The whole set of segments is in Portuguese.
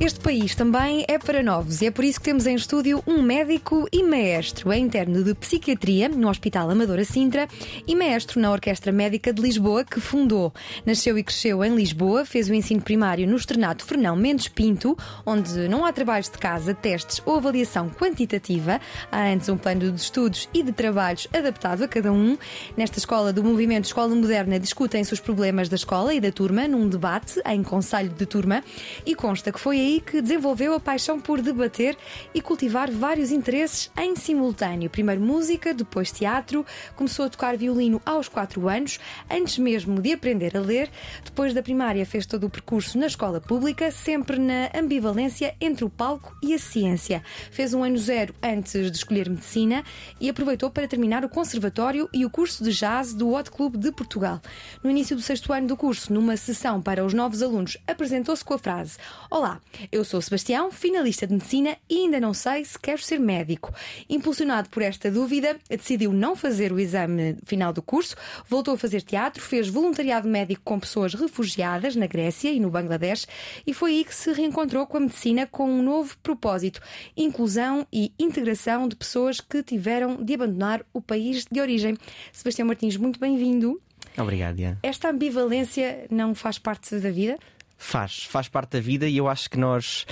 Este país também é para novos e é por isso que temos em estúdio um médico e maestro. É interno de psiquiatria no Hospital Amadora Sintra e maestro na Orquestra Médica de Lisboa, que fundou. Nasceu e cresceu em Lisboa, fez o ensino primário no Externato Fernão Mendes Pinto, onde não há trabalhos de casa, testes ou avaliação quantitativa. Há antes um plano de estudos e de trabalhos adaptado a cada um. Nesta escola do movimento Escola Moderna discutem-se os problemas da escola e da turma num debate em conselho de turma e consta que foi aí que desenvolveu a paixão por debater e cultivar vários interesses em simultâneo. Primeiro música, depois teatro, começou a tocar violino aos 4 anos, antes mesmo de aprender a ler. Depois da primária fez todo o percurso na escola pública, sempre na ambivalência entre o palco e a ciência. Fez um ano zero antes de escolher medicina e aproveitou para terminar o conservatório e o curso de jazz do Hot Club de Portugal. No início do sexto ano do curso, numa sessão para os novos alunos, apresentou-se com a frase: Olá, eu sou Sebastião, finalista de medicina e ainda não sei se quero ser médico. Impulsionado por esta dúvida, decidiu não fazer o exame final do curso, voltou a fazer teatro, fez voluntariado médico com pessoas refugiadas na Grécia e no Bangladesh e foi aí que se reencontrou com a medicina com um novo propósito: inclusão e integração de pessoas que tiveram de abandonar o país de origem. Sebastião Martins, muito bem-vindo. Obrigado, Diana. Esta ambivalência não faz parte da vida? Faz, faz parte da vida e eu acho que nós,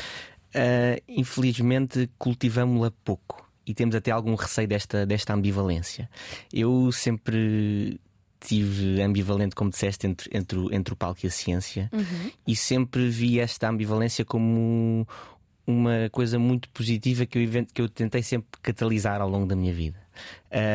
uh, infelizmente, cultivamos-la pouco e temos até algum receio desta, desta ambivalência. Eu sempre tive ambivalente, como disseste, entre, entre, entre o palco e a ciência uhum. e sempre vi esta ambivalência como uma coisa muito positiva que eu, que eu tentei sempre catalisar ao longo da minha vida.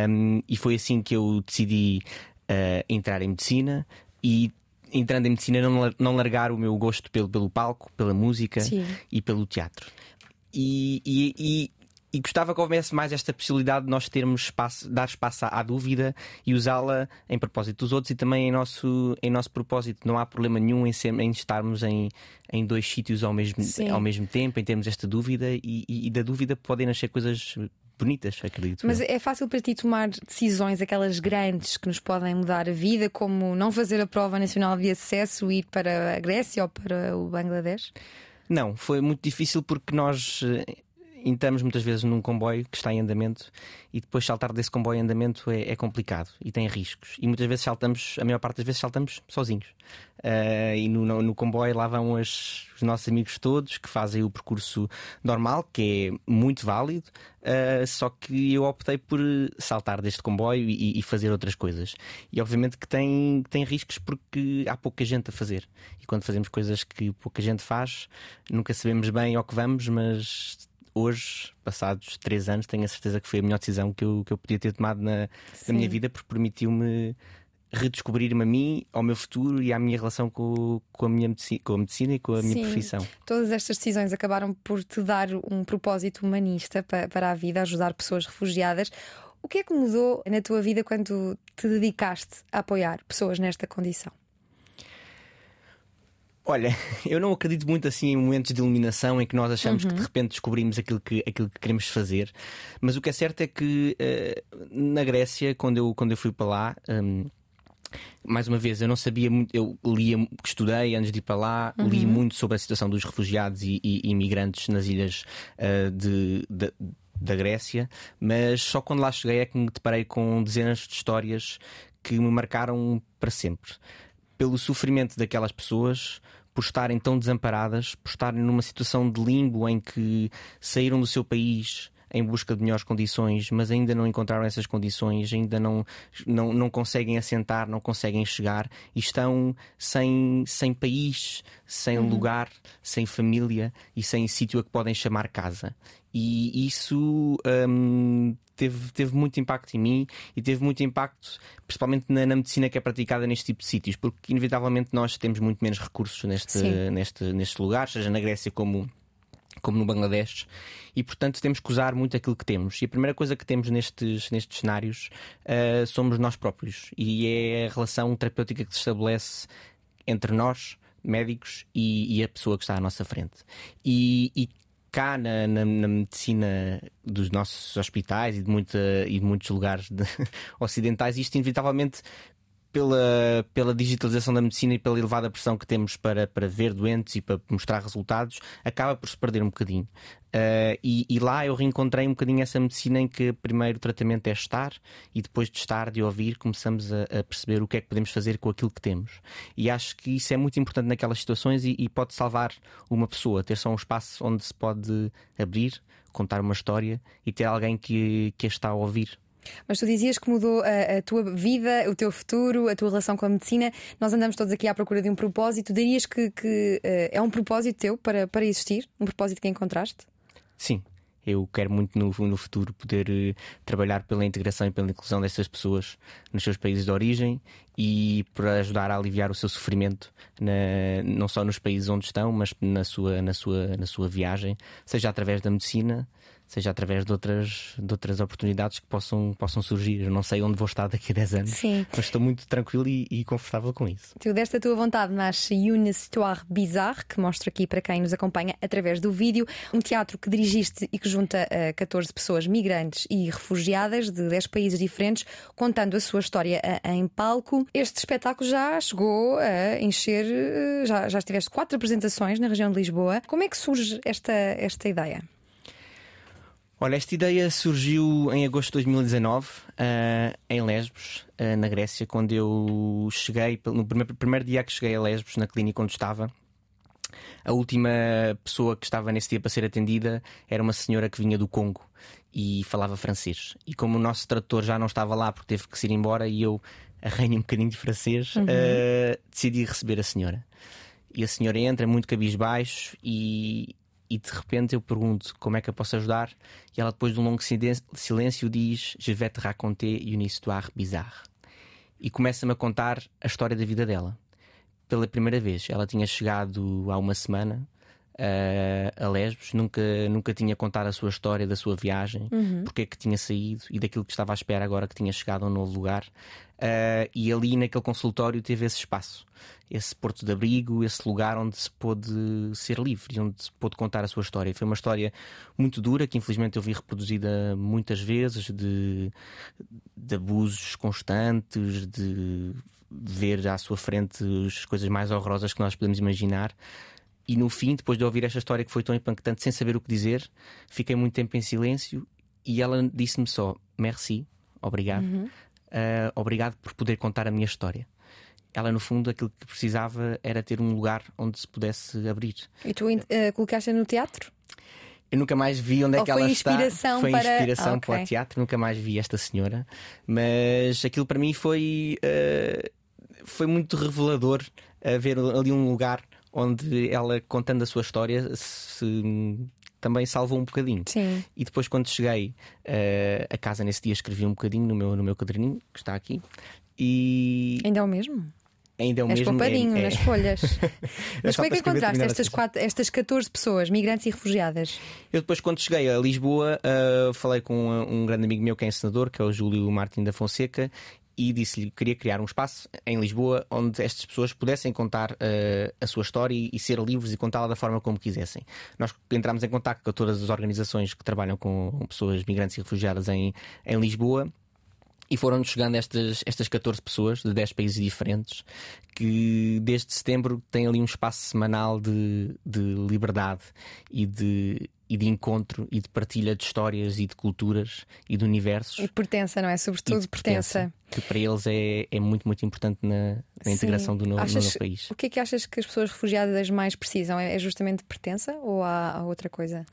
Um, e foi assim que eu decidi uh, entrar em medicina e entrando em medicina, não, não largar o meu gosto pelo, pelo palco, pela música Sim. e pelo teatro. E, e, e, e, gostava que houvesse mais esta possibilidade de nós termos espaço, dar espaço à, dúvida e usá-la em propósito dos outros e também em nosso, em nosso propósito. Não há problema nenhum em, ser, em estarmos em, em dois sítios ao mesmo, ao mesmo tempo, em termos esta dúvida, e, e da dúvida podem nascer coisas bonitas, acredito. Mas é fácil para ti tomar decisões, aquelas grandes que nos podem mudar a vida, como não fazer a prova nacional de acesso e ir para a Grécia ou para o Bangladesh? Não, foi muito difícil porque nós eh, entramos muitas vezes num comboio que está em andamento e depois saltar desse comboio em andamento é, é complicado e tem riscos. E muitas vezes saltamos, a maior parte das vezes saltamos sozinhos. Uh, e no, no, no, comboio lá vão as, os nossos amigos todos que fazem o percurso normal, que é muito válido, uh, só que eu optei por saltar deste comboio e, e, fazer outras coisas. E obviamente que tem, tem riscos porque há pouca gente a fazer. E quando fazemos coisas que pouca gente faz, nunca sabemos bem ao que vamos, mas hoje, passados três anos, tenho a certeza que foi a melhor decisão que eu, que eu podia ter tomado na, na minha vida, porque permitiu-me redescobrir-me a mim, ao meu futuro e à minha relação com, com, a, minha medicina, com a medicina e com a Sim. minha profissão. Todas estas decisões acabaram por te dar um propósito humanista para, para a vida, ajudar pessoas refugiadas. O que é que mudou na tua vida quando te dedicaste a apoiar pessoas nesta condição? Olha, eu não acredito muito assim em momentos de iluminação em que nós achamos uhum. que de repente descobrimos aquilo que, aquilo que queremos fazer, mas o que é certo é que uh, na Grécia, quando eu, quando eu fui para lá. Um, mais uma vez, eu não sabia muito, eu lia, estudei antes de ir para lá, uhum. li muito sobre a situação dos refugiados e, e imigrantes nas ilhas uh, de, de, da Grécia, mas só quando lá cheguei é que me deparei com dezenas de histórias que me marcaram para sempre. Pelo sofrimento daquelas pessoas, por estarem tão desamparadas, por estarem numa situação de limbo em que saíram do seu país em busca de melhores condições, mas ainda não encontraram essas condições, ainda não, não, não conseguem assentar, não conseguem chegar e estão sem, sem país, sem uhum. lugar, sem família e sem sítio a que podem chamar casa. E isso hum, teve, teve muito impacto em mim e teve muito impacto, principalmente na, na, medicina que é praticada neste tipo de sítios, porque inevitavelmente nós temos muito menos recursos neste, neste, neste lugar, seja na Grécia como como no Bangladesh, e portanto temos que usar muito aquilo que temos. E a primeira coisa que temos nestes, nestes cenários uh, somos nós próprios, e é a relação terapêutica que se estabelece entre nós, médicos, e, e a pessoa que está à nossa frente. E, e cá na, na, na, medicina dos nossos hospitais e de, muita, e de muitos lugares de, ocidentais, isto inevitavelmente pela, pela digitalização da medicina e pela elevada pressão que temos para, para ver doentes e para mostrar resultados, acaba por se perder um bocadinho. Uh, e, e, lá eu reencontrei um bocadinho essa medicina em que primeiro o tratamento é estar e depois de estar, de ouvir, começamos a, a, perceber o que é que podemos fazer com aquilo que temos. E acho que isso é muito importante naquelas situações e, e pode salvar uma pessoa, ter só um espaço onde se pode abrir, contar uma história e ter alguém que, que a está a ouvir. Mas tu dizias que mudou a, a, tua vida, o teu futuro, a tua relação com a medicina. Nós andamos todos aqui à procura de um propósito. Dirias que, que uh, é um propósito teu para, para existir? Um propósito que encontraste? Sim. Eu quero muito no, no futuro poder uh, trabalhar pela integração e pela inclusão dessas pessoas nos seus países de origem e para ajudar a aliviar o seu sofrimento, na, não só nos países onde estão, mas na sua, na, sua, na sua viagem, seja através da medicina, seja através de outras, de outras oportunidades que possam, possam surgir. Eu não sei onde vou estar daqui a 10 anos, Sim. mas estou muito tranquilo e, e, confortável com isso. Tu deste a tua vontade nasce Une Histoire Bizarre, que mostro aqui para quem nos acompanha através do vídeo. Um teatro que dirigiste e que junta uh, eh, 14 pessoas migrantes e refugiadas de 10 países diferentes, contando a sua história uh, em palco. Este espetáculo já chegou a encher, uh, já, já estiveste quatro apresentações na região de Lisboa. Como é que surge esta, esta ideia? Olha, esta ideia surgiu em agosto de 2019, uh, eh, em Lesbos, uh, na Grécia, quando eu cheguei, no primeiro, primeiro dia que cheguei a Lesbos, na clínica onde estava. A última pessoa que estava nesse dia para ser atendida era uma senhora que vinha do Congo e falava francês. E como o nosso tradutor já não estava lá porque teve que se ir embora e eu arranhei um bocadinho de francês, uhum. uh, decidi receber a senhora. E a senhora entra muito cabisbaixo e, e de repente eu pergunto como é que eu posso ajudar e ela depois de um longo silêncio diz Je vais te raconter une histoire bizarre e começa-me a contar a história da vida dela. Pela primeira vez, ela tinha chegado há uma semana uh, a Lesbos, nunca, nunca tinha contado a sua história da sua viagem, uhum. porque é que tinha saído e daquilo que estava à espera agora que tinha chegado a um novo lugar. Uh, e ali naquele consultório teve esse espaço, esse porto de abrigo, esse lugar onde se pôde ser livre e onde se pôde contar a sua história. Foi uma história muito dura que infelizmente eu vi reproduzida muitas vezes de, de abusos constantes, de ver à sua frente as coisas mais horrorosas que nós podemos imaginar. E no fim, depois de ouvir esta história que foi tão impactante, sem saber o que dizer, fiquei muito tempo em silêncio e ela disse-me só: Merci, obrigado, uhum. uh, obrigado por poder contar a minha história. Ela, no fundo, aquilo que precisava era ter um lugar onde se pudesse abrir. E tu uh, colocaste no teatro? Eu nunca mais vi onde é Ou que ela está. Foi para... inspiração ah, okay. para o teatro, nunca mais vi esta senhora. Mas aquilo para mim foi, uh, foi muito revelador ver ali um lugar onde ela, contando a sua história, se também salvou um bocadinho. Sim. E depois, quando cheguei uh, a casa nesse dia, escrevi um bocadinho no meu, no meu caderninho, que está aqui. E. Ainda é o mesmo? Ainda é o És mesmo. poupadinho é, nas folhas. Mas como é que encontraste estas, quatro, estas 14 pessoas, migrantes e refugiadas? Eu depois, quando cheguei a Lisboa, uh, falei com um, um, grande amigo meu que é senador, que é o Júlio Martin da Fonseca, e disse-lhe que queria criar um espaço em Lisboa onde estas pessoas pudessem contar uh, a sua história e, e ser livres e contá-la da forma como quisessem. Nós entramos em contato com todas as organizações que trabalham com pessoas migrantes e refugiadas em, em Lisboa e foram chegando estas, estas 14 pessoas de 10 países diferentes que desde setembro têm ali um espaço semanal de, de liberdade e de, e de encontro e de partilha de histórias e de culturas e de universos. E pertença, não é? Sobretudo pertença, pertença. Que para eles é, é muito, muito importante na, na integração do novo, achas, no novo país. O que é que achas que as pessoas refugiadas mais precisam? É, é justamente pertença ou há, há outra coisa?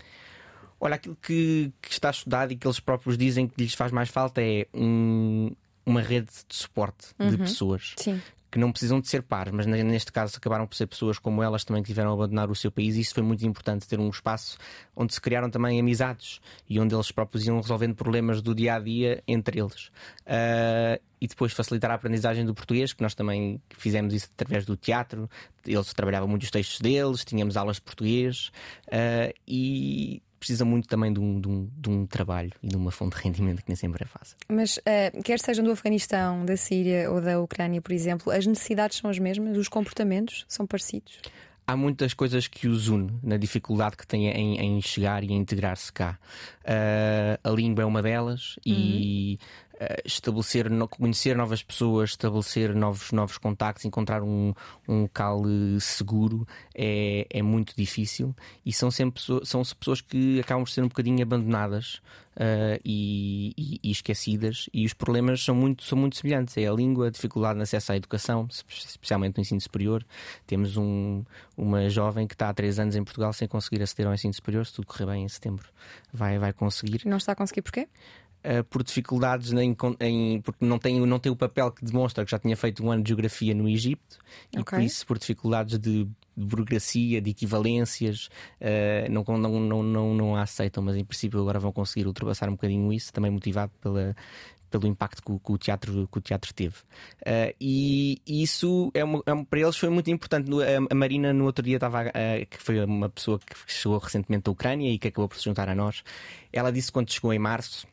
Olha, aquilo que, que, está estudado e que eles próprios dizem que lhes faz mais falta é um, uma rede de suporte uhum. de pessoas Sim. Que não precisam de ser pares, mas neste caso acabaram por ser pessoas como elas também que tiveram a abandonar o seu país e isso foi muito importante, ter um espaço onde se criaram também amizades e onde eles próprios iam resolvendo problemas do dia a dia entre eles. Uh, e depois facilitar a aprendizagem do português, que nós também fizemos isso através do teatro. Eles trabalhavam muito os textos deles, tínhamos aulas de português uh, e precisa muito também de um, de, um, de um, trabalho e de uma fonte de rendimento que nem sempre é fácil. Mas, uh, quer sejam do Afeganistão, da Síria ou da Ucrânia, por exemplo, as necessidades são as mesmas? Os comportamentos são parecidos? há muitas coisas que os une na dificuldade que têm em, em chegar e integrar-se cá. Uh, a língua é uma delas uhum. e estabelecer, conhecer novas pessoas, estabelecer novos, novos contactos, encontrar um, um local seguro é, é muito difícil e são sempre são pessoas que acabam por ser um bocadinho abandonadas uh, e, e, e, esquecidas, e os problemas são muito, são muito semelhantes. É a língua, a dificuldade no acesso à educação, especialmente no ensino superior. Temos um, uma jovem que está há três anos em Portugal sem conseguir aceder ao ensino superior, se tudo correr bem em setembro. Vai, vai conseguir. Não está a conseguir porquê? Uh, por dificuldades em, em, porque não tem, não tem o papel que demonstra que já tinha feito um ano de geografia no Egito okay. e por isso por dificuldades de de burocracia, de equivalências, uh, não, não, não, não, não a aceitam, mas em princípio agora vão conseguir ultrapassar um bocadinho isso, também motivado pela, pelo impacto que, que, o, teatro, que o teatro teve. Uh, e, isso é uma, é para eles foi muito importante. A, a Marina, no outro dia, estava, uh, que foi uma pessoa que chegou recentemente da Ucrânia e que acabou por se juntar a nós. Ela disse quando chegou em março.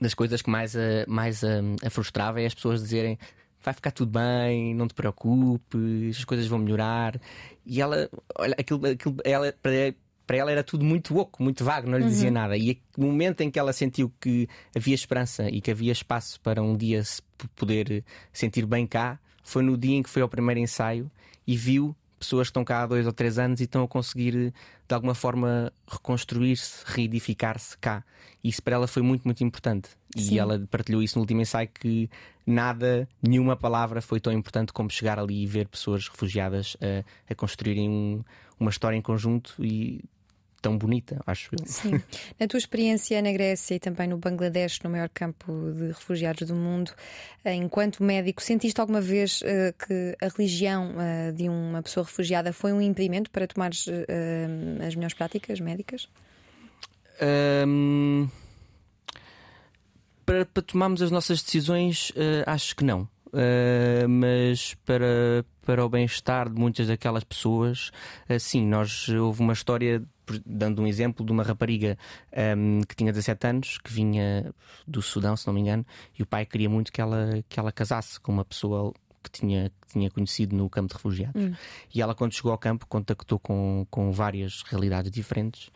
Das coisas que mais a, mais a, a frustrava é as pessoas dizerem vai ficar tudo bem, não te preocupes, as coisas vão melhorar. E ela, olha, aquilo, aquilo ela, para, para ela era tudo muito oco, muito vago, não lhe dizia uhum. nada. E o momento em que ela sentiu que havia esperança e que havia espaço para um dia se poder sentir bem cá, foi no dia em que foi ao primeiro ensaio e viu pessoas que estão cá há dois ou três anos e estão a conseguir de alguma forma reconstruir-se, reedificar-se cá. E isso para ela foi muito, muito importante. E Sim. ela partilhou isso no último ensaio que nada, nenhuma palavra foi tão importante como chegar ali e ver pessoas refugiadas a, a construírem um, uma história em conjunto e tão bonita, acho eu. Sim. Na tua experiência na Grécia e também no Bangladesh, no maior campo de refugiados do mundo, eh, enquanto médico, sentiste alguma vez uh, que a religião uh, de uma pessoa refugiada foi um impedimento para tomares uh, as melhores práticas médicas? Um, para, para, tomarmos as nossas decisões, acho que não. Mas para, para o bem-estar de muitas daquelas pessoas, sim, nós houve uma história dando um exemplo de uma rapariga um, que tinha 17 anos, que vinha do Sudão, se não me engano, e o pai queria muito que ela, que ela casasse com uma pessoa que tinha, que tinha conhecido no campo de refugiados. Hum. E ela, quando chegou ao campo, contactou com, com várias realidades diferentes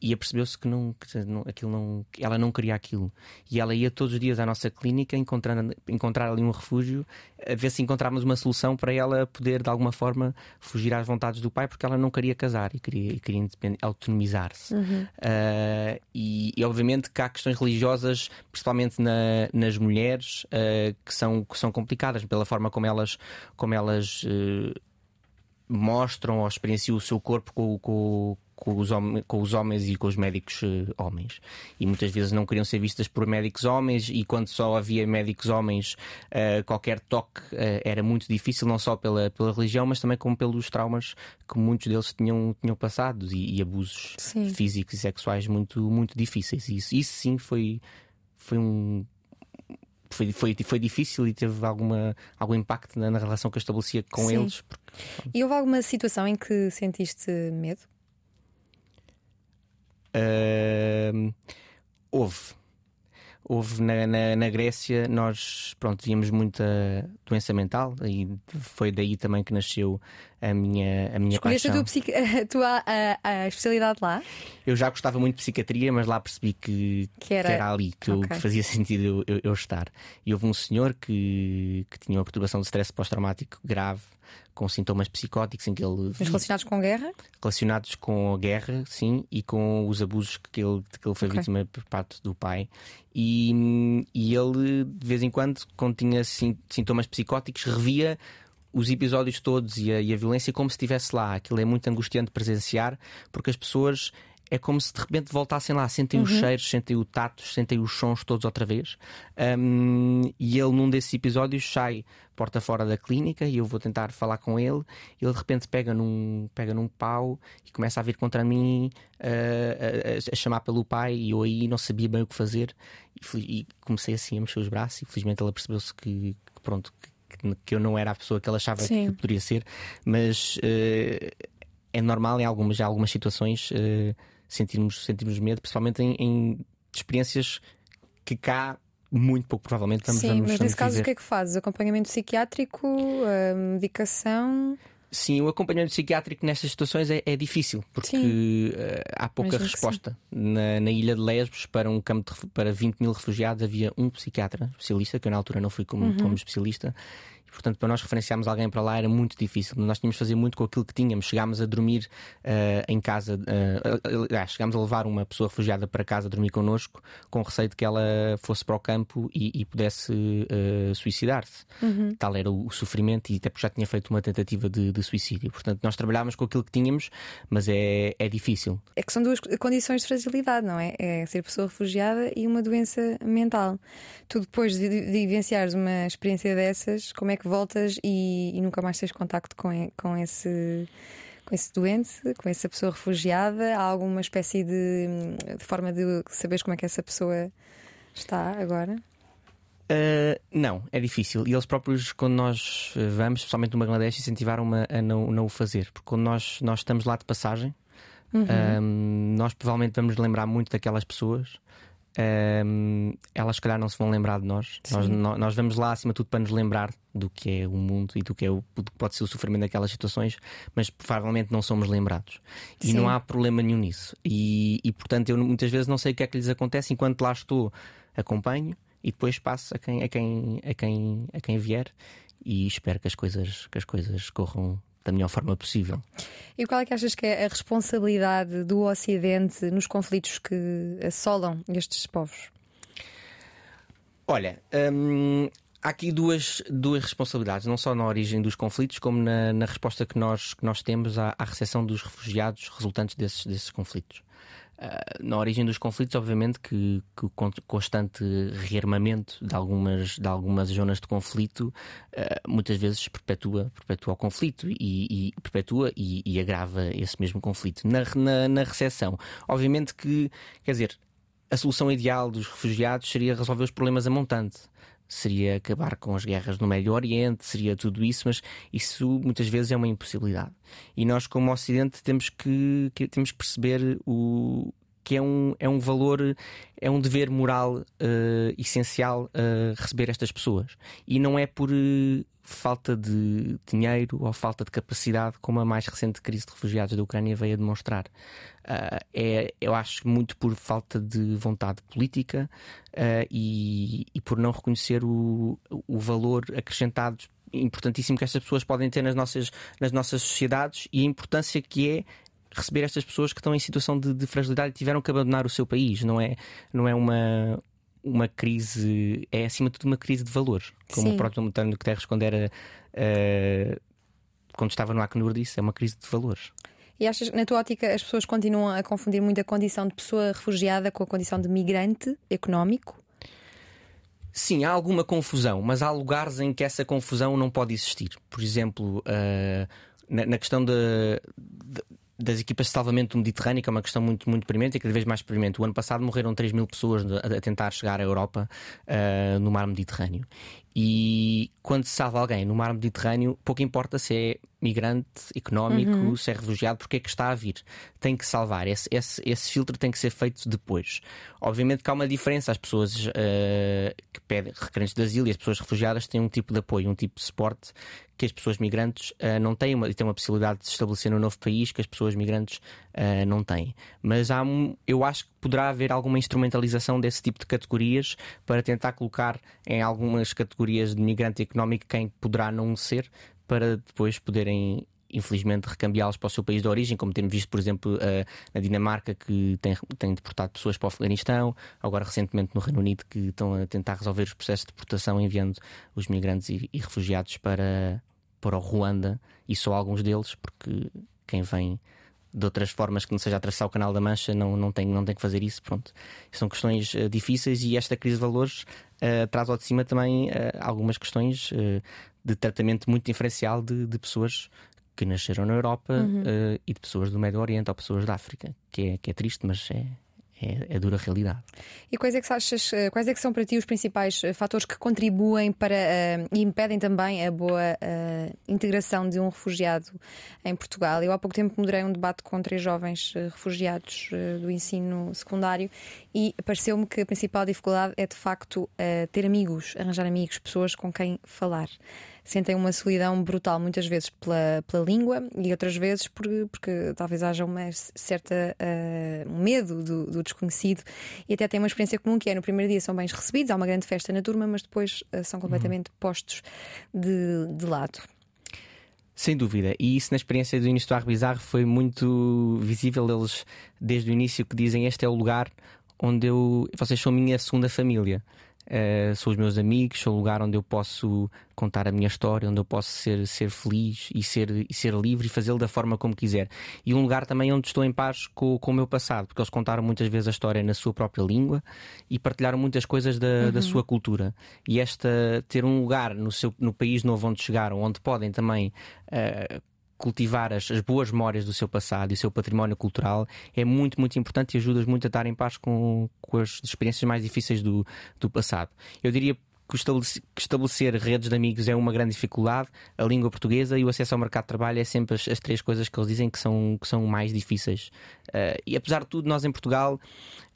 e apercebeu-se que não, que não, aquilo não, ela não queria aquilo. E ela ia todos os dias à nossa clínica encontrar, encontrar ali um refúgio, a ver se encontrávamos uma solução para ela poder, de alguma forma, fugir às vontades do pai, porque ela não queria casar e queria, e queria autonomizar-se. Uhum. Uh, e, e, obviamente que há questões religiosas, principalmente na, nas mulheres, uh, que, são, que são complicadas pela forma como elas, como elas uh, mostram ou experienciam o seu corpo com, com com os, com os homens e com os médicos uh, homens. E muitas vezes não queriam ser vistas por médicos homens, e quando só havia médicos homens, uh, qualquer toque uh, era muito difícil, não só pela, pela religião, mas também como pelos traumas que muitos deles tinham, tinham passado e, e abusos sim. físicos e sexuais muito, muito difíceis. E isso, isso sim foi, foi um foi, foi, foi difícil e teve alguma, algum impacto na, na relação que eu estabelecia com Sim. eles. Porque... E houve alguma situação em que sentiste medo? Uh, houve. Houve na, na, na, Grécia, nós pronto, víamos muita doença mental e foi daí também que nasceu a minha, a minha Escolheste paixão. Escolheste a tua, a, a, especialidade lá? Eu já gostava muito de psiquiatria, mas lá percebi que, que, era... que era, ali que, okay. eu, que, fazia sentido eu, eu, estar. E houve um senhor que, que tinha uma perturbação de stress pós-traumático grave com sintomas psicóticos em que ele. Mas relacionados com guerra? Relacionados com a guerra, sim, e com os abusos que ele, que ele foi okay. vítima por parte do pai. E, e ele, de vez em quando, quando tinha sintomas psicóticos, revia os episódios todos e a, e a violência como se estivesse lá. Aquilo é muito angustiante presenciar, porque as pessoas é como se de repente voltassem lá, sentem uhum. os cheiros, sentem o tato, sentem os sons todos outra vez. Um, e ele, num desses episódios, sai porta fora da clínica e eu vou tentar falar com ele. Ele de repente pega num, pega num pau e começa a vir contra mim, uh, a, a, chamar pelo pai. E eu aí não sabia bem o que fazer. E, e comecei assim a mexer os braços. E felizmente ela percebeu-se que, que, pronto, que, que, eu não era a pessoa que ela achava Sim. que poderia ser. Mas uh, é normal em algumas, em algumas situações. Uh, sentirmos, sentirmos medo, principalmente em, em experiências que cá muito pouco provavelmente vamos Sim, vamos, mas nesse caso o que é que fazes? Acompanhamento psiquiátrico, medicação? Sim, o acompanhamento psiquiátrico nestas situações é, é difícil porque uh, há pouca resposta. Na, na, ilha de Lesbos, para um campo de, para 20 mil refugiados, havia um psiquiatra especialista, que eu na altura não fui como, uhum. como especialista, portanto, para nós referenciarmos alguém para lá era muito difícil. Nós tínhamos de fazer muito com aquilo que tínhamos. Chegámos a dormir uh, em casa, uh, chegámos a levar uma pessoa refugiada para casa a dormir connosco, com receio de que ela fosse para o campo e, e pudesse uh, suicidar-se. Uhum. Tal era o, o, sofrimento, e até porque já tinha feito uma tentativa de, de, suicídio. Portanto, nós trabalhávamos com aquilo que tínhamos, mas é, é difícil. É que são duas condições de fragilidade, não é? É ser pessoa refugiada e uma doença mental. Tu, depois de, de vivenciares uma experiência dessas, como é que voltas e, e nunca mais tens contacto com, com esse com esse doente, com essa pessoa refugiada? Há alguma espécie de, de, forma de saberes como é que essa pessoa está agora? Uh, não, é difícil. E eles próprios, quando nós vamos, especialmente no Bangladesh, incentivaram-me a não, não o fazer. Porque quando nós, nós estamos lá de passagem, uhum. um, nós provavelmente vamos lembrar muito daquelas pessoas um, elas se calhar não se vão lembrar de nós. Nós, nós. vamos lá acima de tudo para nos lembrar do que é o mundo e do que, é o, do que pode ser o sofrimento daquelas situações, mas provavelmente não somos lembrados. E Sim. não há problema nenhum nisso. E, e portanto eu muitas vezes não sei o que é que lhes acontece enquanto lá estou, acompanho e depois passo a quem, a quem, a quem, a quem vier e espero que as coisas, que as coisas corram da melhor forma possível. E qual é que achas que é a responsabilidade do Ocidente nos conflitos que assolam estes povos? Olha, hum, há aqui duas, duas responsabilidades, não só na origem dos conflitos, como na, na resposta que nós, que nós temos à, à recepção dos refugiados resultantes desses, desses conflitos. Ah, na origem dos conflitos, obviamente, que, que, o constante rearmamento de algumas, de algumas zonas de conflito uh, muitas vezes perpetua, perpetua o conflito e, e perpetua e, e, agrava esse mesmo conflito. Na, na, na recepção, obviamente que, quer dizer, a solução ideal dos refugiados seria resolver os problemas a montante seria acabar com as guerras no Médio Oriente, seria tudo isso, mas isso muitas vezes é uma impossibilidade. E nós, como Ocidente, temos que, que temos que perceber o, que é um, é um valor, é um dever moral uh, essencial uh, receber estas pessoas. E não é por uh, falta de dinheiro ou falta de capacidade, como a mais recente crise de refugiados da Ucrânia veio a demonstrar. É, eu acho muito por falta de vontade política e, e, por não reconhecer o, o valor acrescentado importantíssimo que estas pessoas podem ter nas nossas, nas nossas sociedades e a importância que é receber estas pessoas que estão em situação de, de, fragilidade e tiveram que abandonar o seu país. Não é, não é uma, uma crise, é acima de tudo uma crise de valores. Como Sim. o próprio António Guterres, quando era. Uh, quando estava no Acnur, disse, é uma crise de valores. E achas, na tua ótica, as pessoas continuam a confundir muito a condição de pessoa refugiada com a condição de migrante económico? Sim, há alguma confusão, mas há lugares em que essa confusão não pode existir. Por exemplo, uh, na, na, questão de, de das equipas de salvamento do Mediterrâneo, que é uma questão muito, muito premente e cada vez mais premente. O ano passado morreram 3 mil pessoas a, tentar chegar à Europa uh, no mar Mediterrâneo. E quando se salva alguém no mar Mediterrâneo, pouco importa se é migrante económico, uhum. se é refugiado, porque é que está a vir. Tem que salvar. Esse, esse, esse filtro tem que ser feito depois. Obviamente que há uma diferença. As pessoas uh, que pedem requerentes de asilo e as pessoas refugiadas têm um tipo de apoio, um tipo de suporte que as pessoas migrantes uh, não têm uma, e têm uma possibilidade de se estabelecer no novo país que as pessoas migrantes uh, não têm. Mas há um, eu acho que poderá haver alguma instrumentalização desse tipo de categorias para tentar colocar em algumas categorias de migrante económico quem poderá não ser, para depois poderem infelizmente recambiá-los para o seu país de origem, como temos visto, por exemplo, uh, na Dinamarca, que tem, tem deportado pessoas para o Afeganistão, agora recentemente no Reino Unido, que estão a tentar resolver os processos de deportação enviando os migrantes e, e refugiados para, para o Ruanda, e só alguns deles, porque quem vem de outras formas que não seja atravessar o Canal da Mancha, não, não, tem, não tem que fazer isso. Pronto. São questões uh, difíceis e esta crise de valores uh, traz ao de cima também uh, algumas questões de tratamento muito diferencial de, de pessoas que nasceram na Europa uhum. e de pessoas do Médio Oriente ou pessoas da África, que é, que é triste, mas é, é, é dura realidade. E quais é que achas, eh, quais é que são para ti os principais eh, fatores que contribuem para uh, e impedem também a boa uh, integração de um refugiado em Portugal? Eu há pouco tempo moderei um debate com três jovens uh, refugiados do ensino secundário e pareceu-me que a principal dificuldade é de facto ter amigos, arranjar amigos, pessoas com quem falar sentem uma solidão brutal, muitas vezes pela, pela língua e outras vezes por, porque talvez haja uma certa uh, medo do, do, desconhecido e até têm uma experiência comum que é no primeiro dia são bem recebidos, há uma grande festa na turma, mas depois uh, são completamente uhum. postos de, de lado. Sem dúvida, e isso na experiência do início do Ar Bizarro foi muito visível. Eles, desde o início, que dizem: Este é o lugar onde eu. Vocês são a minha segunda família. Uh, são os meus amigos, são o lugar onde eu posso contar a minha história, onde eu posso ser, ser feliz e ser, e ser livre e fazê-lo da forma como quiser. E um lugar também onde estou em paz com, com o meu passado, porque eles contaram muitas vezes a história na sua própria língua e partilharam muitas coisas da, uhum. da sua cultura. E esta ter um lugar no, seu, no país novo onde chegaram, onde podem também. Uh, cultivar as, as, boas memórias do seu passado e o seu património cultural é muito, muito importante e ajuda muito a estar em paz com, com as experiências mais difíceis do, do passado. Eu diria que estabelecer redes de amigos é uma grande dificuldade, a língua portuguesa e o acesso ao mercado de trabalho é sempre as, as três coisas que eles dizem que são, que são mais difíceis. Uh, e apesar de tudo, nós em Portugal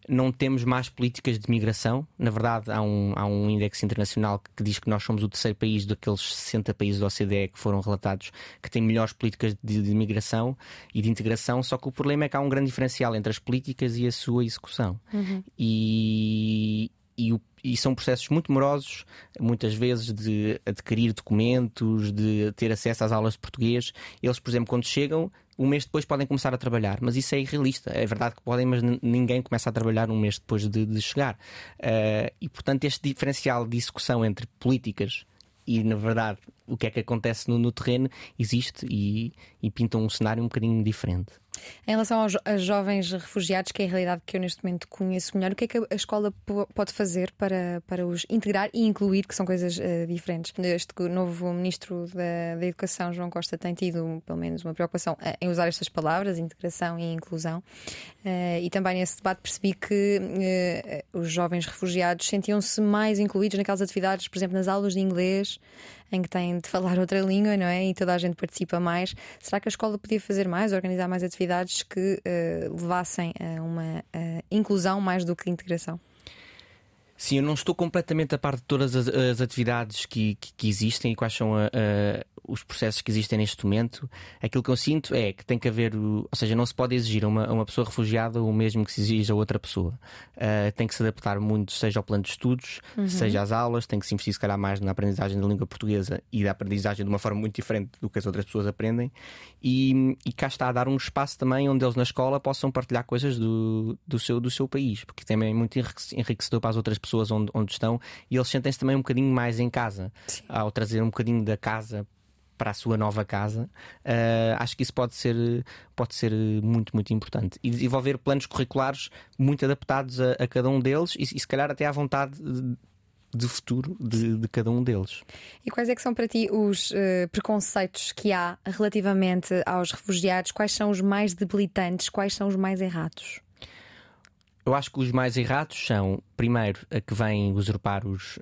não temos mais políticas de migração. Na verdade, há um, há um índice internacional que diz que nós somos o terceiro país daqueles 60 países da OCDE que foram relatados que têm melhores políticas de, de migração e de integração. Só que o problema é que há um grande diferencial entre as políticas e a sua execução. Uhum. E, e, o, e, são processos muito morosos, muitas vezes de adquirir documentos, de ter acesso às aulas de português. Eles, por exemplo, quando chegam, um mês depois podem começar a trabalhar, mas isso é irrealista. É verdade que podem, mas ninguém começa a trabalhar um mês depois de, de chegar. Uh, e portanto, este diferencial de execução entre políticas e, na verdade, o que é que acontece no, no terreno existe e, e pinta um cenário um bocadinho diferente. Em relação aos, jovens refugiados, que é a realidade que eu neste momento conheço melhor, o que é que a escola pode fazer para, para os integrar e incluir, que são coisas uh, diferentes? Este novo Ministro da, da, Educação, João Costa, tem tido pelo menos uma preocupação uh, em usar estas palavras, integração e inclusão. Uh, e também nesse debate percebi que os jovens refugiados sentiam-se mais incluídos naquelas atividades, por exemplo, nas aulas de inglês em que têm de falar outra língua, não é? E toda a gente participa mais. Será que a escola podia fazer mais, organizar mais atividades que uh, levassem a uma uh, inclusão mais do que integração? Sim, eu não estou completamente a par de todas as, as atividades que, que, que, existem e quais são a, a, os processos que existem neste momento. Aquilo que eu sinto é que tem que haver, ou seja, não se pode exigir a uma, a uma pessoa refugiada o mesmo que se exige a outra pessoa. Uh, tem que se adaptar muito, seja ao plano de estudos, uhum. seja às aulas, tem que se investir, se calhar, mais na aprendizagem da língua portuguesa e da aprendizagem de uma forma muito diferente do que as outras pessoas aprendem. E, e cá está a dar um espaço também onde eles na escola possam partilhar coisas do, do, seu, do seu país, porque também é muito enriquecedor para as outras pessoas pessoas onde, onde estão e eles sentem-se também um bocadinho mais em casa Sim. ao trazer um bocadinho da casa para a sua nova casa, uh, acho que isso pode ser, pode ser muito, muito importante. E desenvolver planos curriculares muito adaptados a, a cada um deles e, e, se calhar até à vontade de, de futuro de, de, cada um deles. E quais é que são para ti os uh, preconceitos que há relativamente aos refugiados? Quais são os mais debilitantes? Quais são os mais errados? Eu acho que os mais errados são, primeiro, a que vêm usurpar os,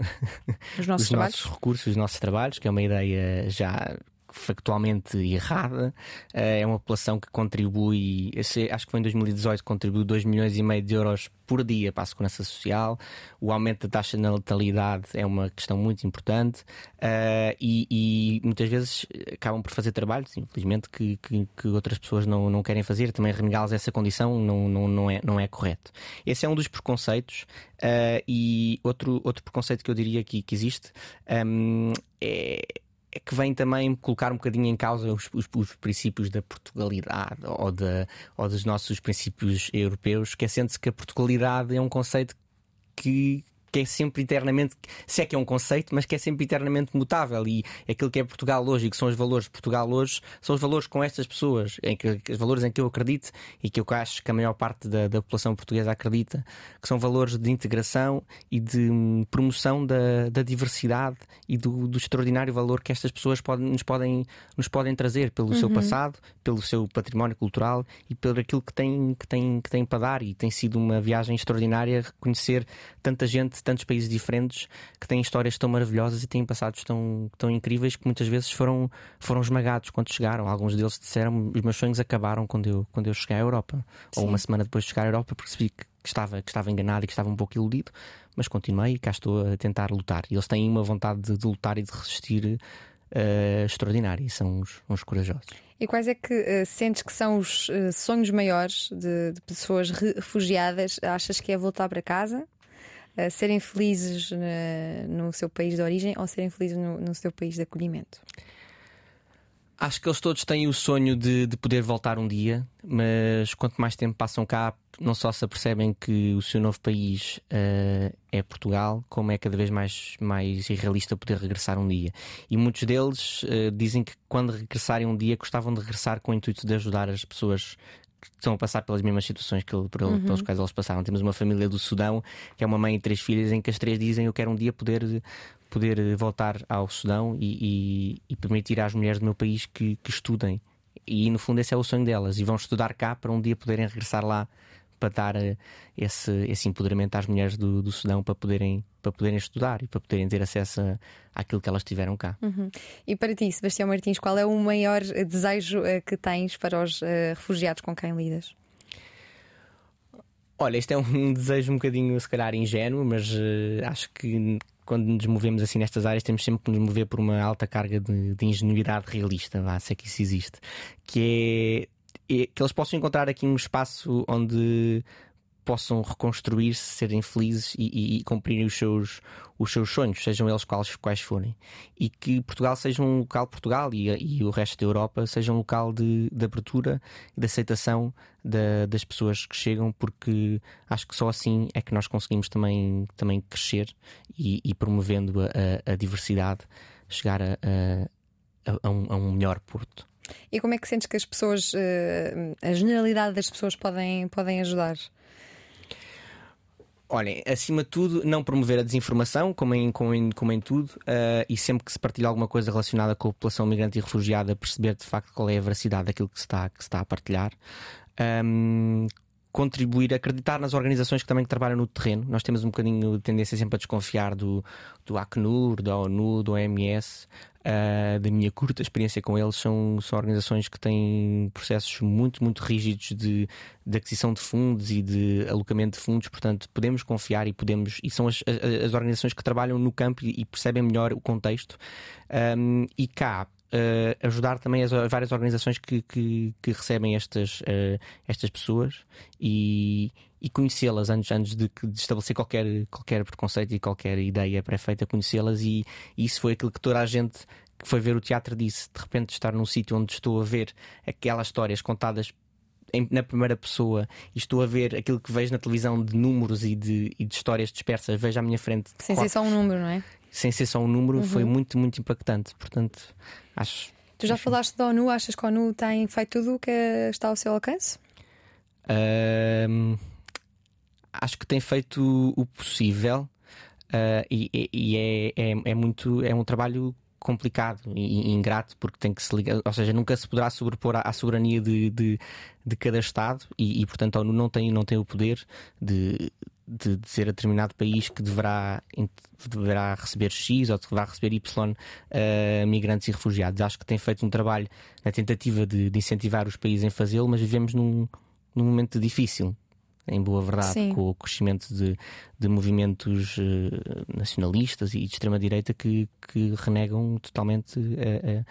os, nossos, os nossos recursos, os nossos trabalhos, que é uma ideia já factualmente errada. Eh, é uma população que contribui, acho que foi em 2018, contribuiu 2 milhões e meio de euros por dia para a segurança social. O aumento da taxa de natalidade é uma questão muito importante uh, e, e, muitas vezes acabam por fazer trabalhos, infelizmente, que, que, que outras pessoas não, não querem fazer. Também renegá-los essa condição não, não, não, é, não é correto. Esse é um dos preconceitos. Uh, e outro, outro preconceito que eu diria que, que existe um, é é que vem também colocar um bocadinho em causa os, os, os princípios da Portugalidade ou, da, ou dos nossos princípios europeus, esquecendo-se que a Portugalidade é um conceito que que é sempre eternamente, se é que é um conceito, mas que é sempre eternamente mutável. E aquilo que é Portugal hoje e que são os valores de Portugal hoje, são os valores com estas pessoas, em que, os valores em que eu acredito e que eu acho que a maior parte da, da população portuguesa acredita, que são valores de integração e de hum, promoção da, da diversidade e do, do, extraordinário valor que estas pessoas podem, nos, podem, nos podem trazer pelo uhum. seu passado, pelo seu património cultural e pelo aquilo que têm, que, têm, que têm para dar. E tem sido uma viagem extraordinária reconhecer tanta gente de tantos países diferentes que têm histórias tão maravilhosas e têm passados tão, tão incríveis que muitas vezes foram, foram esmagados quando chegaram. Alguns deles disseram os meus sonhos acabaram quando eu, quando eu cheguei à Europa. Sim. Ou uma semana depois de chegar à Europa percebi que que estava, que estava enganado e que estava um pouco iludido, mas continuei e cá estou a tentar lutar. E eles têm uma vontade de, de lutar e de resistir uh, extraordinária e são uns, uns, corajosos. E quais é que uh, sentes que são os uh, sonhos maiores de, de, pessoas refugiadas? Achas que é voltar para casa? Serem felizes no seu país de origem ou serem felizes no, no seu país de acolhimento? Acho que eles todos têm o sonho de, de, poder voltar um dia, mas quanto mais tempo passam cá, não só se apercebem que o seu novo país uh, é Portugal, como é cada vez mais, mais irrealista poder regressar um dia. E muitos deles uh, dizem que quando regressarem um dia gostavam de regressar com o intuito de ajudar as pessoas estão a passar pelas mesmas situações que, por, uhum. pelas quais eles passaram. Temos uma família do Sudão, que é uma mãe e três filhas, em que as três dizem: Eu quero um dia poder, poder voltar ao Sudão e, e, e permitir às mulheres do meu país que, que estudem. E no fundo, esse é o sonho delas. E vão estudar cá para um dia poderem regressar lá para dar eh, esse, esse empoderamento às mulheres do, do Sudão para poderem, para poderem estudar e para poderem ter acesso a, àquilo que elas tiveram cá. Uhum. E para ti, Sebastião Martins, qual é o maior desejo uh, que tens para os uh, refugiados com quem lidas? Olha, este é um desejo um bocadinho, se calhar, ingênuo, mas uh, acho que quando nos movemos assim nestas áreas, temos sempre que nos mover por uma alta carga de, de ingenuidade realista, vá, se é que isso existe, que é que eles possam encontrar aqui um espaço onde possam reconstruir-se, serem felizes e, e, e, cumprirem os seus, os seus sonhos, sejam eles quais, quais forem. E que Portugal seja um local Portugal e, e o resto da Europa seja um local de, de abertura e de aceitação da, das pessoas que chegam, porque acho que só assim é que nós conseguimos também, também crescer e, promovendo a, a, diversidade, chegar a, a, um, a um melhor porto. E como é que sentes que as pessoas, uh, a generalidade das pessoas podem, podem ajudar? Olhem, acima de tudo, não promover a desinformação, como em, como em, como em tudo, uh, e sempre que se partilha alguma coisa relacionada com a população migrante e refugiada, perceber de facto qual é a veracidade daquilo que se está, que se está a partilhar. Um, contribuir, acreditar nas organizações que também trabalham no terreno. Nós temos um bocadinho de tendência sempre a desconfiar do, do Acnur, da ONU, do OMS. Uh, da minha curta experiência com eles, são, são organizações que têm processos muito, muito rígidos de, de aquisição de fundos e de alocamento de fundos, portanto, podemos confiar e podemos, e são as, as, as organizações que trabalham no campo e, e percebem melhor o contexto. Um, e cá, Uh, ajudar também as, várias organizações que, que, que recebem estas, uh, estas pessoas e, e conhecê-las antes, antes de, de, estabelecer qualquer, qualquer preconceito e qualquer ideia pré-feita, conhecê-las, e, e, isso foi aquilo que toda a gente que foi ver o teatro disse. De repente, estar num sítio onde estou a ver aquelas histórias contadas em, na primeira pessoa e estou a ver aquilo que vejo na televisão de números e de, e de histórias dispersas, vejo à minha frente. Sem ser só um número, não é? Sem ser só um número, uhum. foi muito, muito impactante. Portanto, acho. Tu já falaste da ONU, achas que a ONU tem feito tudo o que está ao seu alcance? Uh, acho que tem feito o possível uh, e, e é, é, é, muito é um trabalho complicado e, ingrato porque tem que se ligar, ou seja, nunca se poderá sobrepor à, à soberania de, de, de, cada Estado e, e, portanto a ONU não tem, não tem o poder de, de, ser a determinado país que deverá, deverá receber X ou que deverá receber Y uh, migrantes e refugiados. Acho que tem feito um trabalho na tentativa de, de incentivar os países em fazê-lo, mas vivemos num, num momento difícil em boa verdade, Sim. com o crescimento de, de movimentos uh, nacionalistas e de extrema-direita que, que renegam totalmente a, a,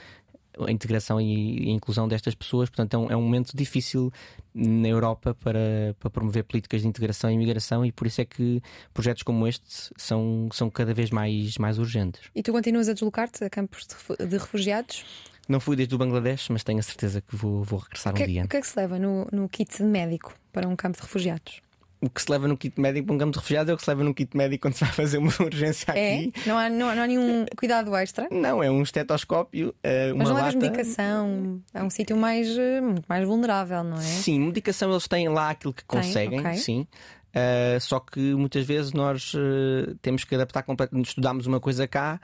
a integração e, a inclusão destas pessoas. Portanto, é um, é um momento difícil na Europa para, para promover políticas de integração e imigração, e por isso é que projetos como este são, são cada vez mais, mais urgentes. E tu continuas a deslocar-te a campos de refugiados? Não fui desde o Bangladesh, mas tenho a certeza que vou, vou regressar que, um dia. O que é que se leva no, no kit de médico para um campo de refugiados? O que se leva no kit médico para um campo de refugiados é o que se leva no kit médico quando se vai fazer uma urgência É? aqui. Não há, não, há- não há nenhum cuidado extra? Não, é um estetoscópio, eh, uma Mas não levas lata. medicação. É um sítio mais, eh, muito mais vulnerável, não é? Sim, medicação eles têm lá aquilo que Tem, conseguem, ok. sim. Uh, só que muitas vezes nós uh, temos que adaptar completamente. Estudamos uma coisa cá,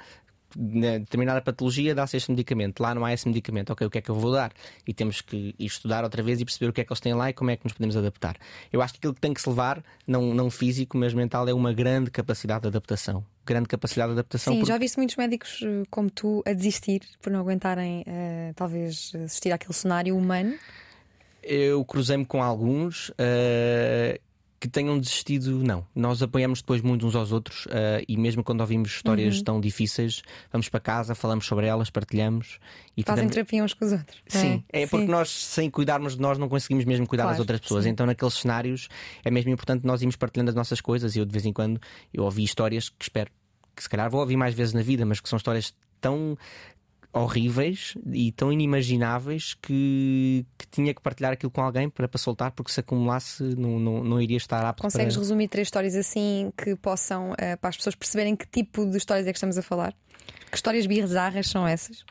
na determinada patologia, dá-se este medicamento. Lá não há esse medicamento. Ok, o que é que eu vou dar? E temos que ir estudar outra vez e perceber o que é que eles têm lá e como é que nos podemos adaptar. Eu acho que aquilo que tem que se levar, não, não físico, mas mental, é uma grande capacidade de adaptação. Grande capacidade de adaptação. Sim, porque- já viste muitos médicos eh, como tu a desistir por não aguentarem, eh, talvez, assistir àquele cenário humano. Eu cruzei-me com alguns uh, que tenham desistido. Não, nós apoiamos depois muito uns aos outros uh, e mesmo quando ouvimos histórias tão difíceis, vamos para casa, falamos sobre elas, partilhamos e Fazem tentamos- terapia uns com os outros. Sim, é porque Sim. nós, sem cuidarmos de nós, não conseguimos mesmo cuidar das Claro, outras pessoas. sim. Então, naqueles cenários, é mesmo importante nós irmos partilhando as nossas coisas. E eu, de vez em quando, eu ouvi histórias que espero que se calhar vou ouvir mais vezes na vida, mas que são histórias tão horríveis e tão inimagináveis que, que tinha que partilhar aquilo com alguém para, para soltar, porque se acumulasse não, não, não iria estar apto Consegues para... resumir três histórias assim que possam, eh, para as pessoas perceberem que tipo de histórias é que estamos a falar? Que histórias bizarras são essas?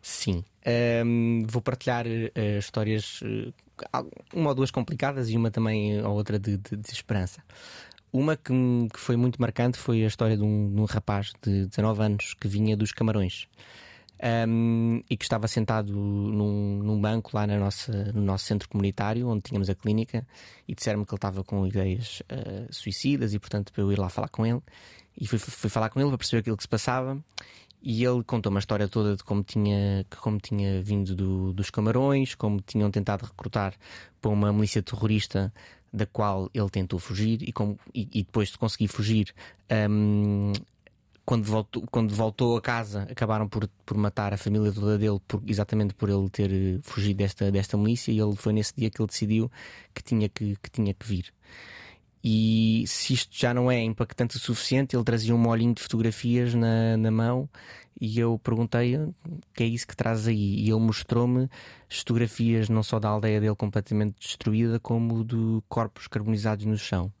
Sim. Ahm, vou partilhar eh, histórias, al- uma ou duas complicadas e uma também ou outra de, de- de esperança. Uma que, que foi muito marcante foi a história de um, de um rapaz de 19 anos que vinha dos Camarões Ahm, e que estava sentado num, num banco lá na nossa, no nosso centro comunitário, onde tínhamos a clínica, e disseram-me que ele estava com ideias eh, suicidas e, portanto, para eu ir lá falar com ele. E fui, fui falar com ele para perceber aquilo que se passava. E ele contou uma história toda de como tinha, como tinha vindo do- dos Camarões, como tinham tentado recrutar para uma milícia terrorista da qual ele tentou fugir e, como, e, e depois de conseguir fugir, hum, quando, voltou, quando voltou a casa, acabaram por, por matar a família toda dele por- exatamente por ele ter eh, fugido desta, desta milícia. E ele foi nesse dia que ele decidiu que tinha que, que, tinha que vir. E se isto já não é impactante o suficiente, ele trazia um molhinho de fotografias na, na mão e eu perguntei o que é isso que traz aí. E ele mostrou-me fotografias não só da aldeia dele completamente destruída, como de corpos carbonizados no chão.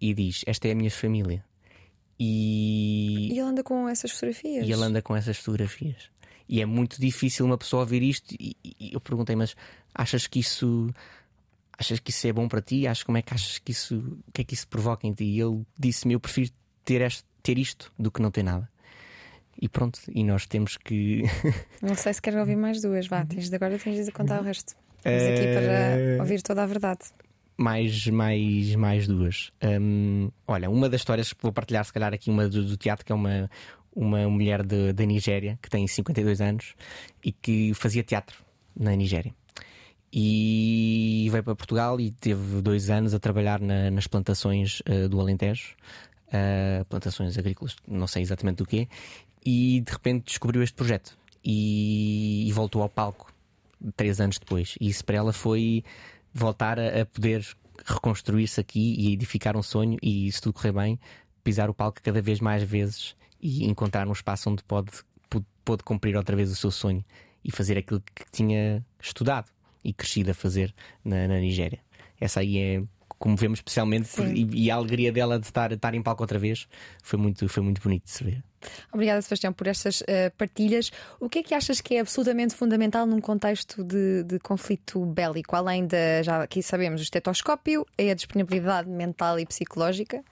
E diz: Esta é a minha família. E, anda com essas fotografias. e ele anda com essas fotografias. E é muito difícil uma pessoa ouvir isto. E, e eu perguntei, mas achas que isso. Achas que isso é bom para ti? Achas como é que achas que isso. O que é que isso provoca em ti? E ele disse-me: Eu prefiro ter, este, ter isto do que não ter nada. E pronto, e nós temos que. Não sei se queres ouvir mais duas. Vá, tens de agora tens de contar o resto. Estamos aqui Eh, para ouvir toda a verdade. Mais, mais, mais duas. Hum, olha, uma das histórias que vou partilhar, se calhar, aqui, uma do, do teatro, que é uma, uma mulher de- da Nigéria que tem 52 anos e que fazia teatro na Nigéria. E veio para Portugal e teve dois anos a trabalhar na- nas plantações eh, do Alentejo, eh, plantações agrícolas, não sei exatamente do quê, e de repente descobriu este projeto e, e voltou ao palco três anos depois. E isso para ela foi voltar a, a poder reconstruir-se aqui e edificar um sonho e, se tudo correr bem, pisar o palco cada vez mais vezes e encontrar um espaço onde pode, pode, pode cumprir outra vez o seu sonho e fazer aquilo que tinha estudado e crescido a fazer na, na Nigéria. Essa aí é como vemos especialmente por- e, e a alegria dela de estar, estar em palco outra vez foi muito, foi muito bonito de se ver. Obrigada, Sebastião, por estas eh, partilhas. O que é que achas que é absolutamente fundamental num contexto de, de conflito bélico? Além da, já aqui sabemos, o estetoscópio, é a disponibilidade mental e psicológica.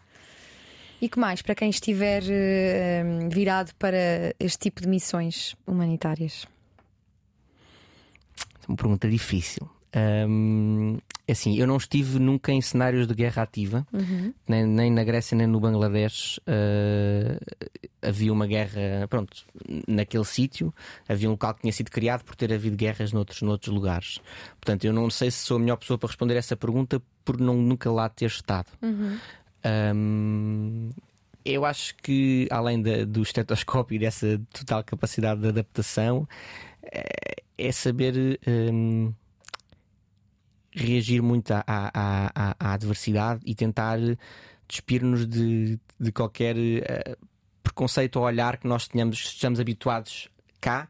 E que mais, para quem estiver eh, virado para este tipo de missões humanitárias? Uma pergunta difícil. Hum, assim, eu não estive nunca em cenários de guerra ativa, nem, nem na Grécia nem no Bangladesh. uh, havia uma guerra, pronto, naquele sítio. Havia um local que tinha sido criado por ter havido guerras noutros, noutros lugares. Portanto, eu não sei se sou a melhor pessoa para responder essa pergunta por não, nunca lá ter estado. Hum, eu acho que, além da- do estetoscópio e dessa total capacidade de adaptação, é, é saber hum, reagir muito à, à- à- à- adversidade e tentar despir-nos de, de qualquer eh, preconceito ou olhar que nós tenhamos, estamos habituados cá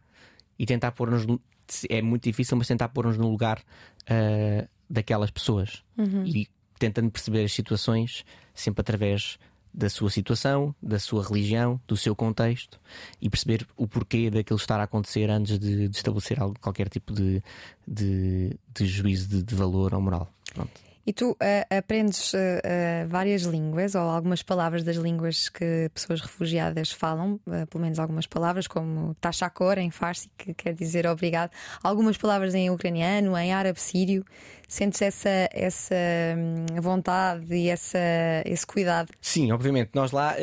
e tentar pôr-nos. no- É muito difícil, mas tentar pôr-nos no lugar eh, daquelas pessoas. E tentando perceber as situações sempre através da sua situação, da sua religião, do seu contexto e perceber o porquê daquilo estar a acontecer antes de, de estabelecer algo, qualquer tipo de, de, de juízo de, de, valor ou moral. Pronto. E tu uh, aprendes uh, uh, várias línguas ou algumas palavras das línguas que pessoas refugiadas falam, pelo menos algumas palavras, como tachakor em farsi, que quer dizer obrigado, algumas palavras em ucraniano, em árabe sírio. Sentes essa, essa hum, vontade e essa, esse cuidado? Sim, obviamente. Nós lá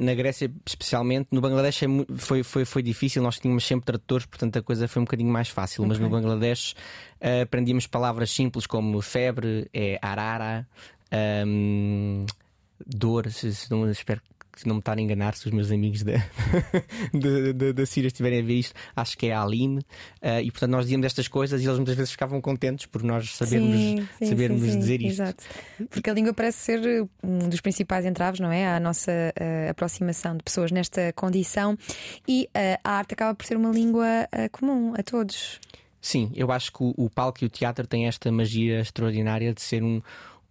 na Grécia, especialmente, no Bangladesh é foi, foi, foi difícil, nós tínhamos sempre tradutores, portanto a coisa foi um bocadinho mais fácil, okay. mas no Bangladesh aprendíamos palavras simples como febre, é arara, um, dor, se, se espero que não me estar a enganar se os meus amigos da, da, da, da Síria estiverem a ver isto, acho que é a Aline. Uh, e portanto nós dizíamos estas coisas e eles muitas vezes ficavam contentes por nós sabermos, sim, sim, sabermos sim, dizer isto. Exato. Porque a língua parece ser um dos principais entraves, não é? À nossa uh, aproximação de pessoas nesta condição e uh, a arte acaba por ser uma língua comum a todos. Sim, eu acho que o, o, palco e o teatro têm esta magia extraordinária de ser um,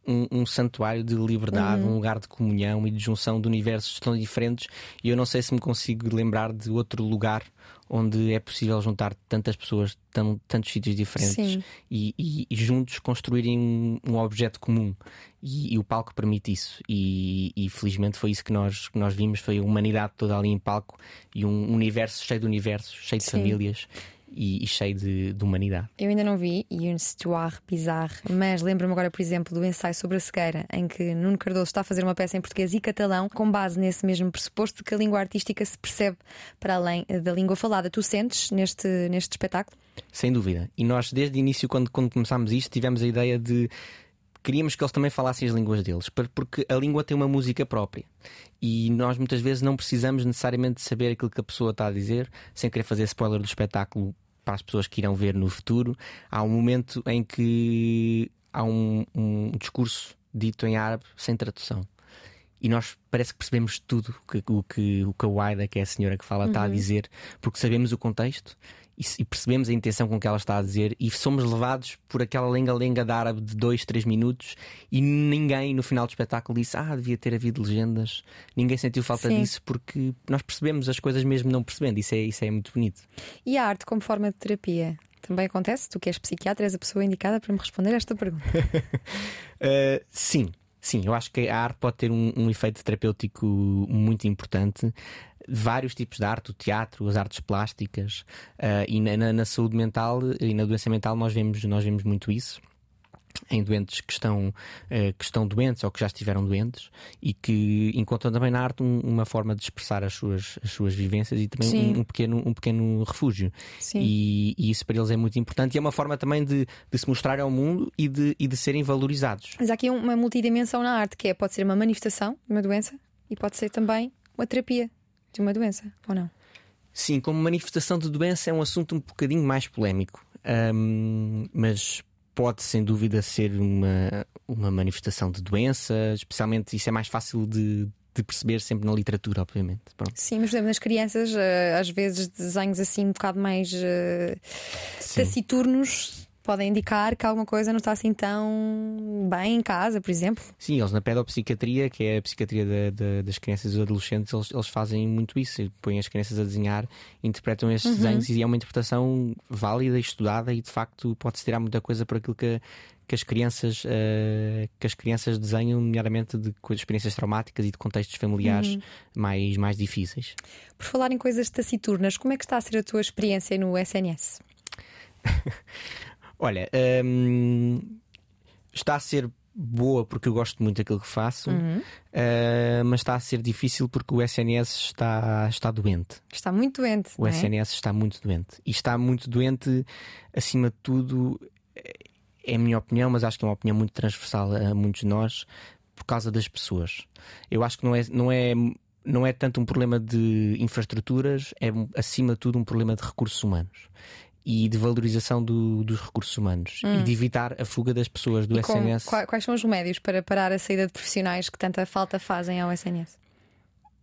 um, um santuário de liberdade, uhum. um lugar de comunhão e de junção de universos tão diferentes. E eu não sei se me consigo lembrar de outro lugar onde é possível juntar tantas pessoas, tão, tantos sítios diferentes e, e, e, juntos construírem um, um objeto comum. E, e, o palco permite isso. E, felizmente foi isso que nós, que nós vimos: foi a humanidade toda ali em palco e um universo cheio de universos, cheio de Sim. famílias e, e cheio de, de, humanidade. Eu ainda não vi Une Histoire Bizarre, mas lembro-me agora, por exemplo, do ensaio sobre a cegueira, em que Nuno Cardoso está a fazer uma peça em português e catalão, com base nesse mesmo pressuposto de que a língua artística se percebe para além da língua falada. Tu sentes neste, neste espetáculo? Sem dúvida. E nós, desde o início, quando, quando começámos isto, tivemos a ideia de queríamos que eles também falassem as línguas deles, porque a língua tem uma música própria. E nós muitas vezes não precisamos necessariamente saber aquilo que a pessoa está a dizer, sem querer fazer spoiler do espetáculo para as pessoas que irão ver no futuro. Há um momento em que há um, um discurso dito em árabe sem tradução. E nós parece que percebemos tudo que, o que o Kawaida, que é a senhora que fala, uhum. está a uhum. dizer, porque sabemos o contexto e, percebemos a intenção com que ela está a dizer e somos levados por aquela lenga-lenga de árabe de dois, três minutos e ninguém no final do espetáculo disse ah, devia ter havido legendas. Ninguém sentiu falta Sim. disso porque nós percebemos as coisas mesmo não percebendo. Isso é, isso é muito bonito. E a arte como forma de terapia? Também acontece? Tu que és psiquiatra, és a pessoa indicada para me responder esta pergunta. uh, sim, Sim, eu acho que a arte pode ter um, um, efeito terapêutico muito importante. Vários tipos de arte, o teatro, as artes plásticas uh, e na, na, saúde mental e na doença mental nós vemos, nós vemos muito isso em doentes que estão, uh, que estão doentes ou que já estiveram doentes e que encontram também na arte um, uma forma de expressar as suas, as suas vivências e também um, um, pequeno, um pequeno refúgio. E, e, isso para eles é muito importante e é uma forma também de, de se mostrar ao mundo e de, e de serem valorizados. Mas há aqui uma multidimensão na arte que é, pode ser uma manifestação de uma doença e pode ser também uma terapia de uma doença, ou não? Sim, como manifestação de doença é um assunto um bocadinho mais polémico, um, mas pode sem dúvida ser uma, uma manifestação de doença, especialmente isso é mais fácil de, de perceber sempre na literatura, obviamente. Pronto. Sim, mas nas crianças, eh, às vezes desenhos assim um bocado mais uh, taciturnos podem indicar que alguma coisa não está assim tão bem em casa, por exemplo. Sim, eles na pedopsiquiatria, que é a psiquiatria das crianças e dos adolescentes, eles, eles, fazem muito isso. Põem as crianças a desenhar, interpretam estes uhum. desenhos e é uma interpretação válida e estudada e de facto pode-se tirar muita coisa por aquilo que, que as crianças uh, que as crianças desenham, nomeadamente de, de experiências traumáticas e de contextos familiares uhum. mais, mais difíceis. Por falar em coisas taciturnas, como é que está a ser a tua experiência no SNS? Olha, hum, está a ser boa porque eu gosto muito daquilo que faço, uhum. uh, mas está a ser difícil porque o SNS está, está doente. Está muito doente. O é? SNS está muito doente. E está muito doente, acima de tudo, é a minha opinião, mas acho que é uma opinião muito transversal a muitos de nós, por causa das pessoas. Eu acho que não é. Não é não é tanto um problema de infraestruturas, é acima de tudo um problema de recursos humanos e de valorização do, dos recursos humanos hum. e de evitar a fuga das pessoas do e SNS. Com, quais são os remédios para parar a saída de profissionais que tanta falta fazem ao SNS?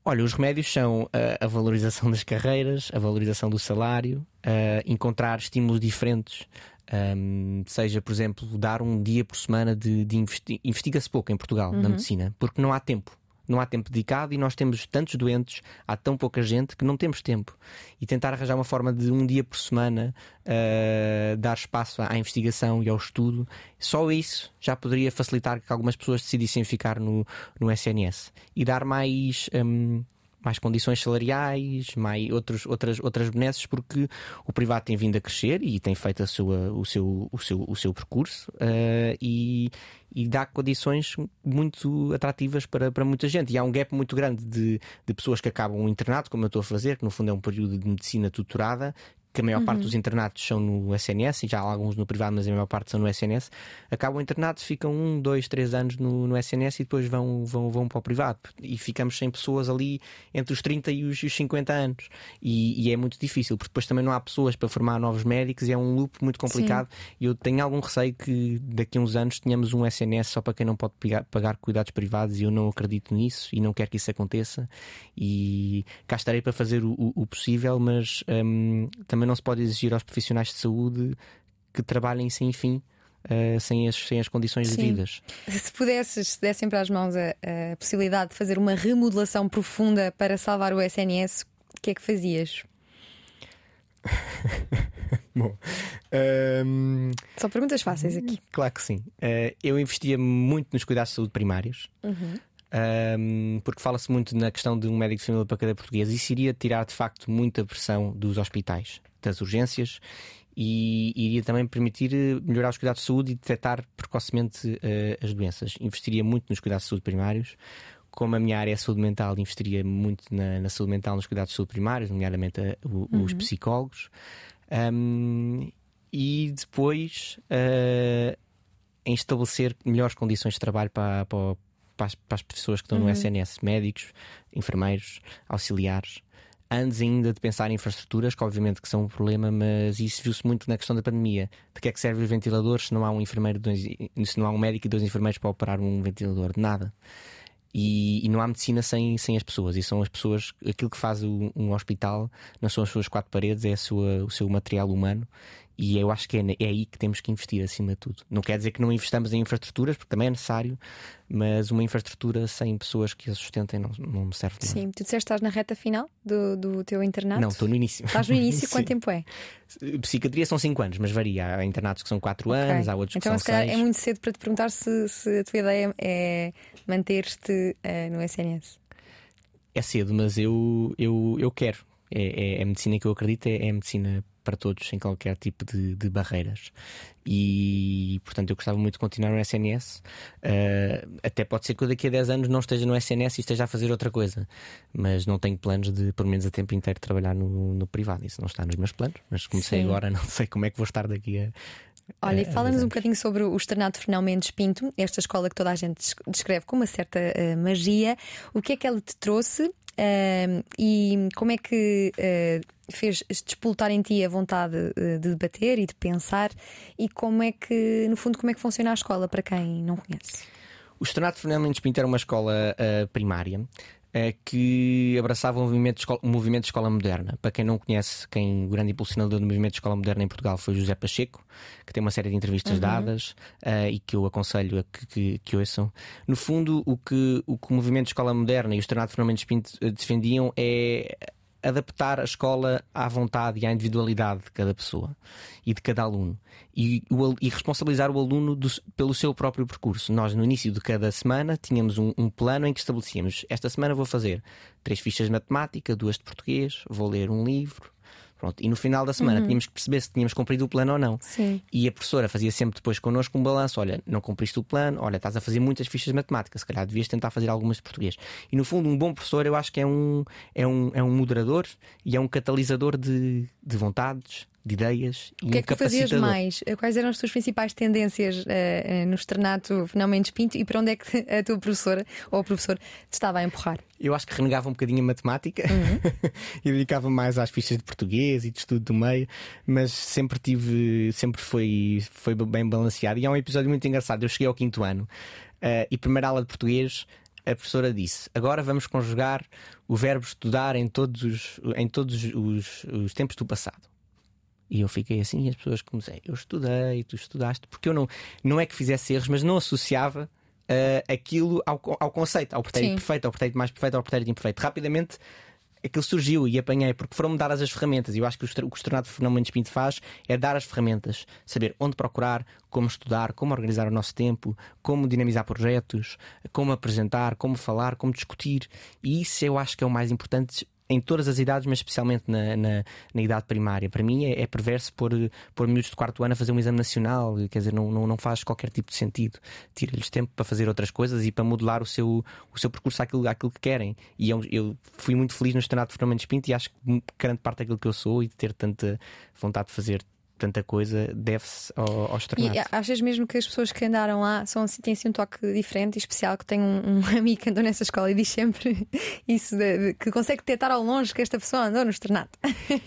Olha, os remédios são a, a valorização das carreiras, a valorização do salário, a encontrar estímulos diferentes Um, seja, por exemplo, dar um dia por semana de, de investi investiga-se pouco em Portugal uhum. na medicina, porque não há tempo não há tempo dedicado e nós temos tantos doentes, há tão pouca gente que não temos tempo. E tentar arranjar uma forma de um dia por semana uh, dar espaço à investigação e ao estudo, só isso já poderia facilitar que algumas pessoas decidissem ficar no, no SNS e dar mais. Um, mais condições salariais, mais outros, outras, outras benesses, porque o privado tem vindo a crescer e tem feito a sua, o, seu, o, seu, o seu percurso uh, e, e dá condições muito atrativas para, para muita gente. E há um gap muito grande de, de pessoas que acabam o internato, como eu estou a fazer, que no fundo é um período de medicina tutorada, que a maior uhum. parte dos internatos são no SNS, e já há alguns no privado, mas a maior parte são no SNS, acabam o internato, ficam um, dois, três anos no, no SNS e depois vão, vão, vão para o privado. E ficamos sem pessoas ali entre os 30 e os, os 50 anos. E, e, é muito difícil, porque depois também não há pessoas para formar novos médicos e é um loop muito complicado. E eu tenho algum receio que daqui a uns anos tenhamos um SNS só para quem não pode pagar, pagar cuidados privados e eu não acredito nisso e não quero que isso aconteça. E cá estarei para fazer o, o, o possível, mas hum, também também não se pode exigir aos profissionais de saúde que trabalhem sem fim. Uh, sem, as, sem as condições Sim. devidas. Se pudesses, se dessem para as mãos a, a, possibilidade de fazer uma remodelação profunda para salvar o SNS, o que é que fazias? Bom, um... Ehm, São perguntas fáceis aqui. Claro que sim. Uh, eu investia muito nos cuidados de saúde primários. Uhum um, porque fala-se muito na questão de um médico de família para cada português. Isso iria tirar de facto muita pressão dos hospitais, das urgências e iria também permitir eh, melhorar os cuidados de saúde e detectar precocemente uh, as doenças. Investiria muito nos cuidados de saúde primários. Como a minha área é saúde mental, investiria muito na, na saúde mental, nos cuidados de saúde primários, nomeadamente a, o, uhum. os psicólogos. Um, e depois uh, em estabelecer melhores condições de trabalho para, para, para as, para as pessoas que estão uhum. no SNS, médicos, enfermeiros, auxiliares antes ainda de pensar em infraestruturas, que obviamente que são um problema, mas isso viu-se muito na questão da pandemia. De que é que serve os ventiladores se não há um enfermeiro, dois, se não há um médico e dois enfermeiros para operar um ventilador? De nada. E, e, não há medicina sem, sem as pessoas. E são as pessoas, aquilo que faz um, um hospital, não são as suas quatro paredes, é sua, o seu material humano. E eu acho que é, é, aí que temos que investir acima de tudo. Não quer dizer que não investamos em infraestruturas, porque também é necessário, mas uma infraestrutura sem pessoas que a sustentem não, não me serve de nada. Sim, tu disseste que estás na reta final do, do teu internato? Não, estou no início. Estás no início? Quanto tempo é? Psiquiatria são 5 anos, mas varia. Há internatos que são 4 okay. anos, há outros então, que são 6. Então, é muito cedo para te perguntar se, se a tua ideia é manter-te uh, no SNS. É cedo, mas eu, eu, eu quero. É, é, é a medicina que eu acredito, é, é a medicina para todos, sem qualquer tipo de, de barreiras. E, portanto, eu gostava muito de continuar no SNS. Uh, até pode ser que eu daqui a 10 anos não esteja no SNS e esteja a fazer outra coisa. Mas não tenho planos de, pelo menos a tempo inteiro, trabalhar no, no privado. Isso não está nos meus planos. Mas comecei Sim. agora, não sei como é que vou estar daqui a. Olha, fala-nos um bocadinho sobre o Externato Fernão Mendes Pinto, esta escola que toda a gente descreve com uma certa uh, magia. O que é que ela te trouxe Uh, e como é que uh, fez despoltar em ti a vontade uh, de debater e de pensar? E como é que, no fundo, como é que funciona a escola para quem não conhece? O Externato Fernando Mendes Pinto era uma escola uh, primária que abraçava o movimento, de escola, o movimento de escola moderna. Para quem não conhece, quem o grande impulsionador do movimento de escola moderna em Portugal foi José Pacheco, que tem uma série de entrevistas uhum. dadas uh, e que eu aconselho a que, que, que, ouçam. No fundo, o que, o que o movimento de escola moderna e o Estrenado Fernando Pinto eh, defendiam é adaptar a escola à vontade e à individualidade de cada pessoa e de cada aluno e, o, e responsabilizar o aluno do, pelo seu próprio percurso. Nós, no início de cada semana, tínhamos um, um, plano em que estabelecíamos: esta semana vou fazer três fichas de matemática, duas de português, vou ler um livro, Pronto, e no final da semana uhum. tínhamos que perceber se tínhamos cumprido o plano ou não. Sim. E a professora fazia sempre depois connosco um balanço: olha, não cumpriste o plano, olha, estás a fazer muitas fichas de matemática, se calhar devias tentar fazer algumas de português. E no fundo, um bom professor eu acho que é um, é um, é um moderador e é um catalisador de, de vontades, de ideias e O que é que tu fazias mais? Quais eram as tuas principais tendências uh, no externato finalmente Pinto e para onde é que a tua professora ou o professor te estava a empurrar? Eu acho que renegava um bocadinho a matemática uhum. e dedicava mais às fichas de português e de estudo do meio, mas sempre tive, sempre foi, foi bem balanceado. E há um episódio muito engraçado. Eu cheguei ao quinto ano uh, e primeira aula de português a professora disse: Agora vamos conjugar o verbo estudar em todos os, em todos os, os tempos do passado. E eu fiquei assim, e as pessoas comecei, eu estudei, tu estudaste, porque eu não, não é que fizesse erros, mas não associava uh, aquilo ao, ao conceito, ao pretérito Sim. perfeito, ao pretérito mais perfeito, ao pretérito imperfeito. Rapidamente aquilo surgiu e apanhei, porque foram-me dadas as ferramentas. E eu acho que o que o Estrenado Fernando Mendes Pinto faz é dar as ferramentas, saber onde procurar, como estudar, como organizar o nosso tempo, como dinamizar projetos, como apresentar, como falar, como discutir. E isso eu acho que é o mais importante. Em todas as idades, mas especialmente na, na, na idade primária. Para mim é, é perverso pôr, pôr miúdos de quarto ano a fazer um exame nacional, quer dizer, não, não, não faz qualquer tipo de sentido. Tira-lhes tempo para fazer outras coisas e para modelar o seu, o seu percurso àquilo, àquilo que querem. E eu, eu fui muito feliz no Estrenado de Fernando Mendes Pinto e acho que grande parte daquilo que eu sou e de ter tanta vontade de fazer tanta coisa deve-se ao, ao Estrenado. E achas mesmo que as pessoas que andaram lá são assim, têm assim um toque diferente e especial? Que tenho um, um amigo que andou nessa escola e diz sempre isso, de- de- que consegue detectar ao longe que esta pessoa andou no externato.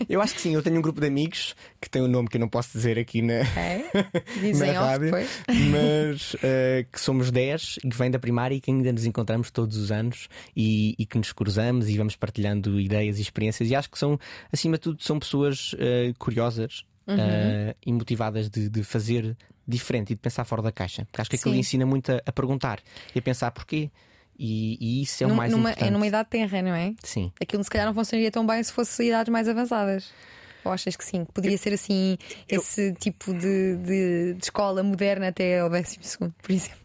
Eu acho que sim, eu tenho um grupo de amigos que tem um nome que eu não posso dizer aqui na, É? Dizem na off rádio, depois. mas eh, que somos 10 e que vêm da primária e que ainda nos encontramos todos os anos e, e que nos cruzamos e vamos partilhando ideias e experiências. E acho que são, acima de tudo, são pessoas eh, curiosas Uhum. eh, e motivadas de, de fazer diferente e de pensar fora da caixa. Porque acho que aquilo Sim. ensina muito a, a perguntar e a pensar porquê. E, e isso é o Num- mais numa, importante. é numa idade tenra, não é? Sim. Aquilo se calhar não funcionaria tão bem se fosse idades mais avançadas. Ou achas que sim? Poderia ser assim, esse tipo de, de, de escola moderna até ao 12, por exemplo.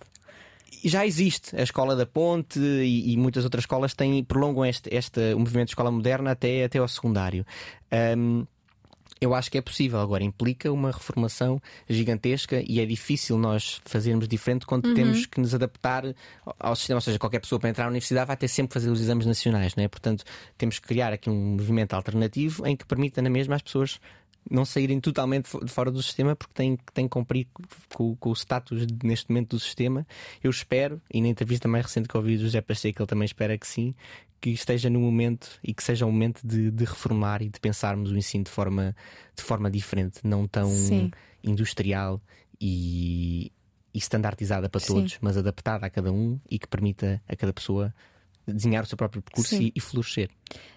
Já existe a escola da Ponte e, e muitas outras escolas têm, prolongam este, este o movimento de escola moderna até, até ao secundário. Ahm, eu acho que é possível, agora implica uma reformação gigantesca e é difícil nós fazermos diferente quando temos que nos adaptar ao- sistema. Ou seja, qualquer pessoa para entrar na universidade vai ter sempre que fazer os exames nacionais, não é? Portanto, temos que criar aqui um movimento alternativo em que permita na mesma às pessoas não saírem totalmente de fora do sistema porque têm, têm que cumprir com, com o status de- neste momento do sistema. Eu espero, e na entrevista mais recente que ouvi do José Pacheco, ele também espera que sim, que esteja no momento e que seja o momento de, de reformar e de pensarmos o ensino de forma, de forma diferente, não tão Sim. industrial e, e standardizada para Sim. todos, mas adaptada a cada um e que permita a cada pessoa desenhar o seu próprio percurso e, e florescer.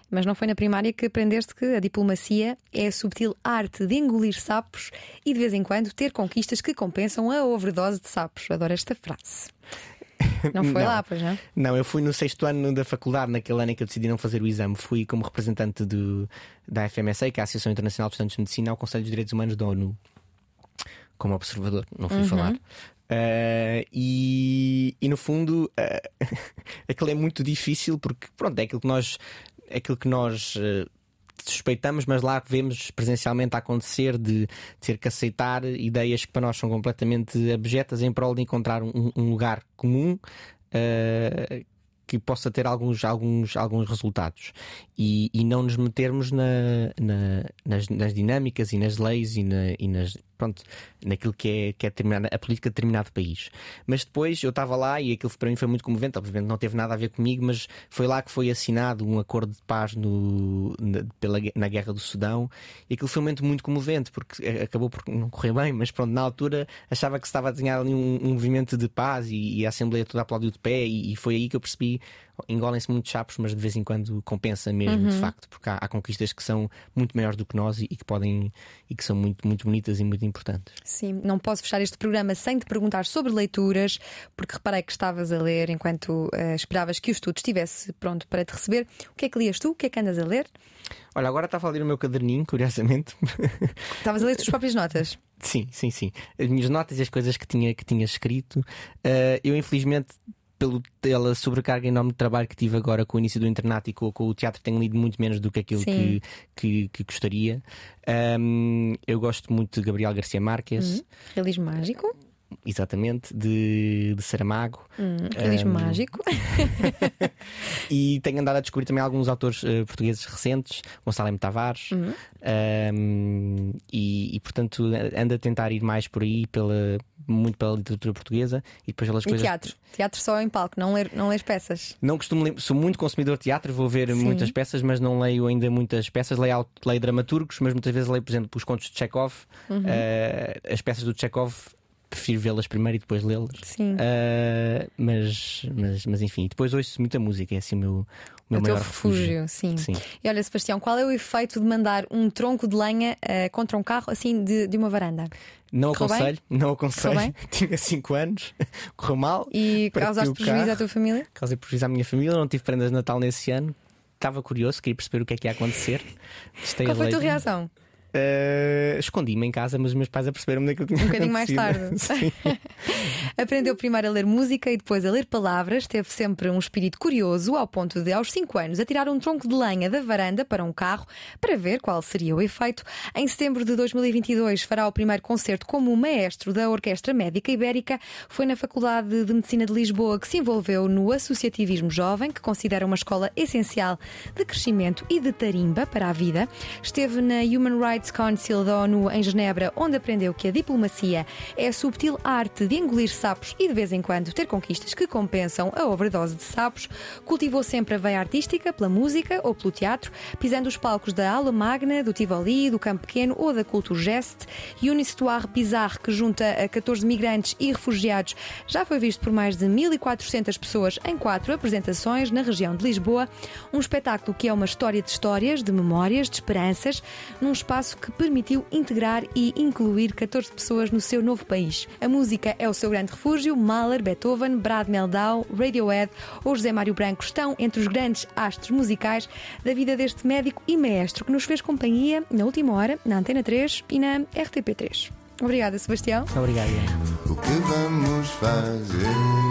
Mas não foi na primária que aprendeste que a diplomacia é a subtil arte de engolir sapos e de vez em quando ter conquistas que compensam a overdose de sapos. Adoro esta frase. Não foi Não. lá, pois não? Não, eu fui no sexto ano da faculdade, naquele ano em que eu decidi não fazer o exame. Fui como representante do, da FMSA, que é a Associação Internacional de Estudantes de Medicina, ao Conselho dos Direitos Humanos da ONU. Como observador, não fui falar. Uh, e, e no fundo, uh, aquilo é muito difícil porque, pronto, é aquilo que nós. É aquilo que nós uh, suspeitamos, mas lá vemos presencialmente a acontecer de ter que aceitar ideias que para nós são completamente abjetas em prol de encontrar um, um lugar comum que possa ter alguns, alguns, alguns resultados e, e não nos metermos na, na- nas, nas dinâmicas e nas leis e, na- e nas, pronto, naquilo que é, que é a política de determinado país. Mas depois eu estava lá e aquilo para mim foi muito comovente. Obviamente não teve nada a ver comigo, mas foi lá que foi assinado um acordo de paz no, na, pela, na Guerra do Sudão e aquilo foi um momento muito comovente porque acabou por não correr bem, mas pronto, na altura achava que se estava a desenhar ali um, um movimento de paz e, e a Assembleia toda aplaudiu de pé e, e foi aí que eu percebi engolem-se muitos chapos, mas de vez em quando compensa mesmo, de facto, porque há, há conquistas que são muito maiores do que nós e, e que podem e que são muito, muito bonitas e muito importantes. Sim, não posso fechar este programa sem te perguntar sobre leituras, porque reparei que estavas a ler enquanto eh, esperavas que o estudo estivesse pronto para te receber. O que é que lias tu? O que é que andas a ler? Olha, agora estava a ler o meu caderninho, curiosamente. Estavas a ler as tuas próprias notas. Sim, sim, sim. As minhas notas e as coisas que tinha, que tinha escrito. Uh, eu, infelizmente, pelo, pela sobrecarga enorme de trabalho que tive agora com o início do internato e com, com o teatro, tenho lido muito menos do que aquilo Sim. que, que, que gostaria. Um, eu gosto muito de Gabriel Garcia Marques, Realismo mágico. Exatamente, de, de Saramago. Hum, realismo Um, mágico. E tenho andado a descobrir também alguns autores eh, portugueses recentes, Gonçalo M. Tavares, Uhum. um, e, e, portanto ando a tentar ir mais por aí, pela, muito pela literatura portuguesa e depois pelas E coisas. teatro. Teatro só em palco, não ler, não ler peças. Não costumo ler, sou muito consumidor de teatro, vou ver Sim. muitas peças, mas não leio ainda muitas peças. Leio, leio dramaturgos, mas muitas vezes leio, por exemplo, os contos de Chekhov. Uhum. Eh, as peças do Chekhov prefiro vê-las primeiro e depois lê-las. Sim. Uh, mas, mas, mas enfim, depois ouço muita música, é assim o meu, o meu o maior teu refúgio, sim. Sim. E olha, Sebastião, qual é o efeito de mandar um tronco de lenha uh, contra um carro assim de, de uma varanda? Não Correu aconselho, não Correu aconselho. bem? Tinha 5 anos, correu mal. E causaste prejuízo carro, à tua família? Causei prejuízo à minha família, não tive prendas de Natal nesse ano. Estava curioso, queria perceber o que é que ia acontecer. Qual foi a tua reação? Uh, Escondi-me em casa, mas os meus pais aperceberam-me daquilo que tinha Um bocadinho mais tarde. Aprendeu primeiro a ler música e depois a ler palavras. Teve sempre um espírito curioso, ao ponto de, aos 5 anos, atirar um tronco de lenha da varanda para um carro para ver qual seria o efeito. Em setembro de 2022, fará o primeiro concerto como maestro da Orquestra Médica Ibérica. Foi na Faculdade de Medicina de Lisboa que se envolveu no associativismo jovem, que considera uma escola essencial de crescimento e de tarimba para a vida. Esteve na Human Rights Council da ONU em Genebra, onde aprendeu que a diplomacia é a subtil arte de engolir sapos e de vez em quando ter conquistas que compensam a overdose de sapos. Cultivou sempre a veia artística pela música ou pelo teatro, pisando os palcos da Aula Magna, do Tivoli, do Campo Pequeno ou da Culturgest. Eunice Touar Pizarre, que junta a 14 migrantes e refugiados, já foi visto por mais de 1.400 pessoas em quatro apresentações na região de Lisboa. Um espetáculo que é uma história de histórias, de memórias, de esperanças, num espaço que permitiu integrar e incluir 14 pessoas no seu novo país. A música é o seu grande refúgio. Mahler, Beethoven, Brad Meldau, Radiohead ou José Mário Branco estão entre os grandes astros musicais da vida deste médico e maestro que nos fez companhia na última hora, na Antena 3 e na RTP3. Obrigada, Sebastião. Obrigado. Ian. O que vamos fazer?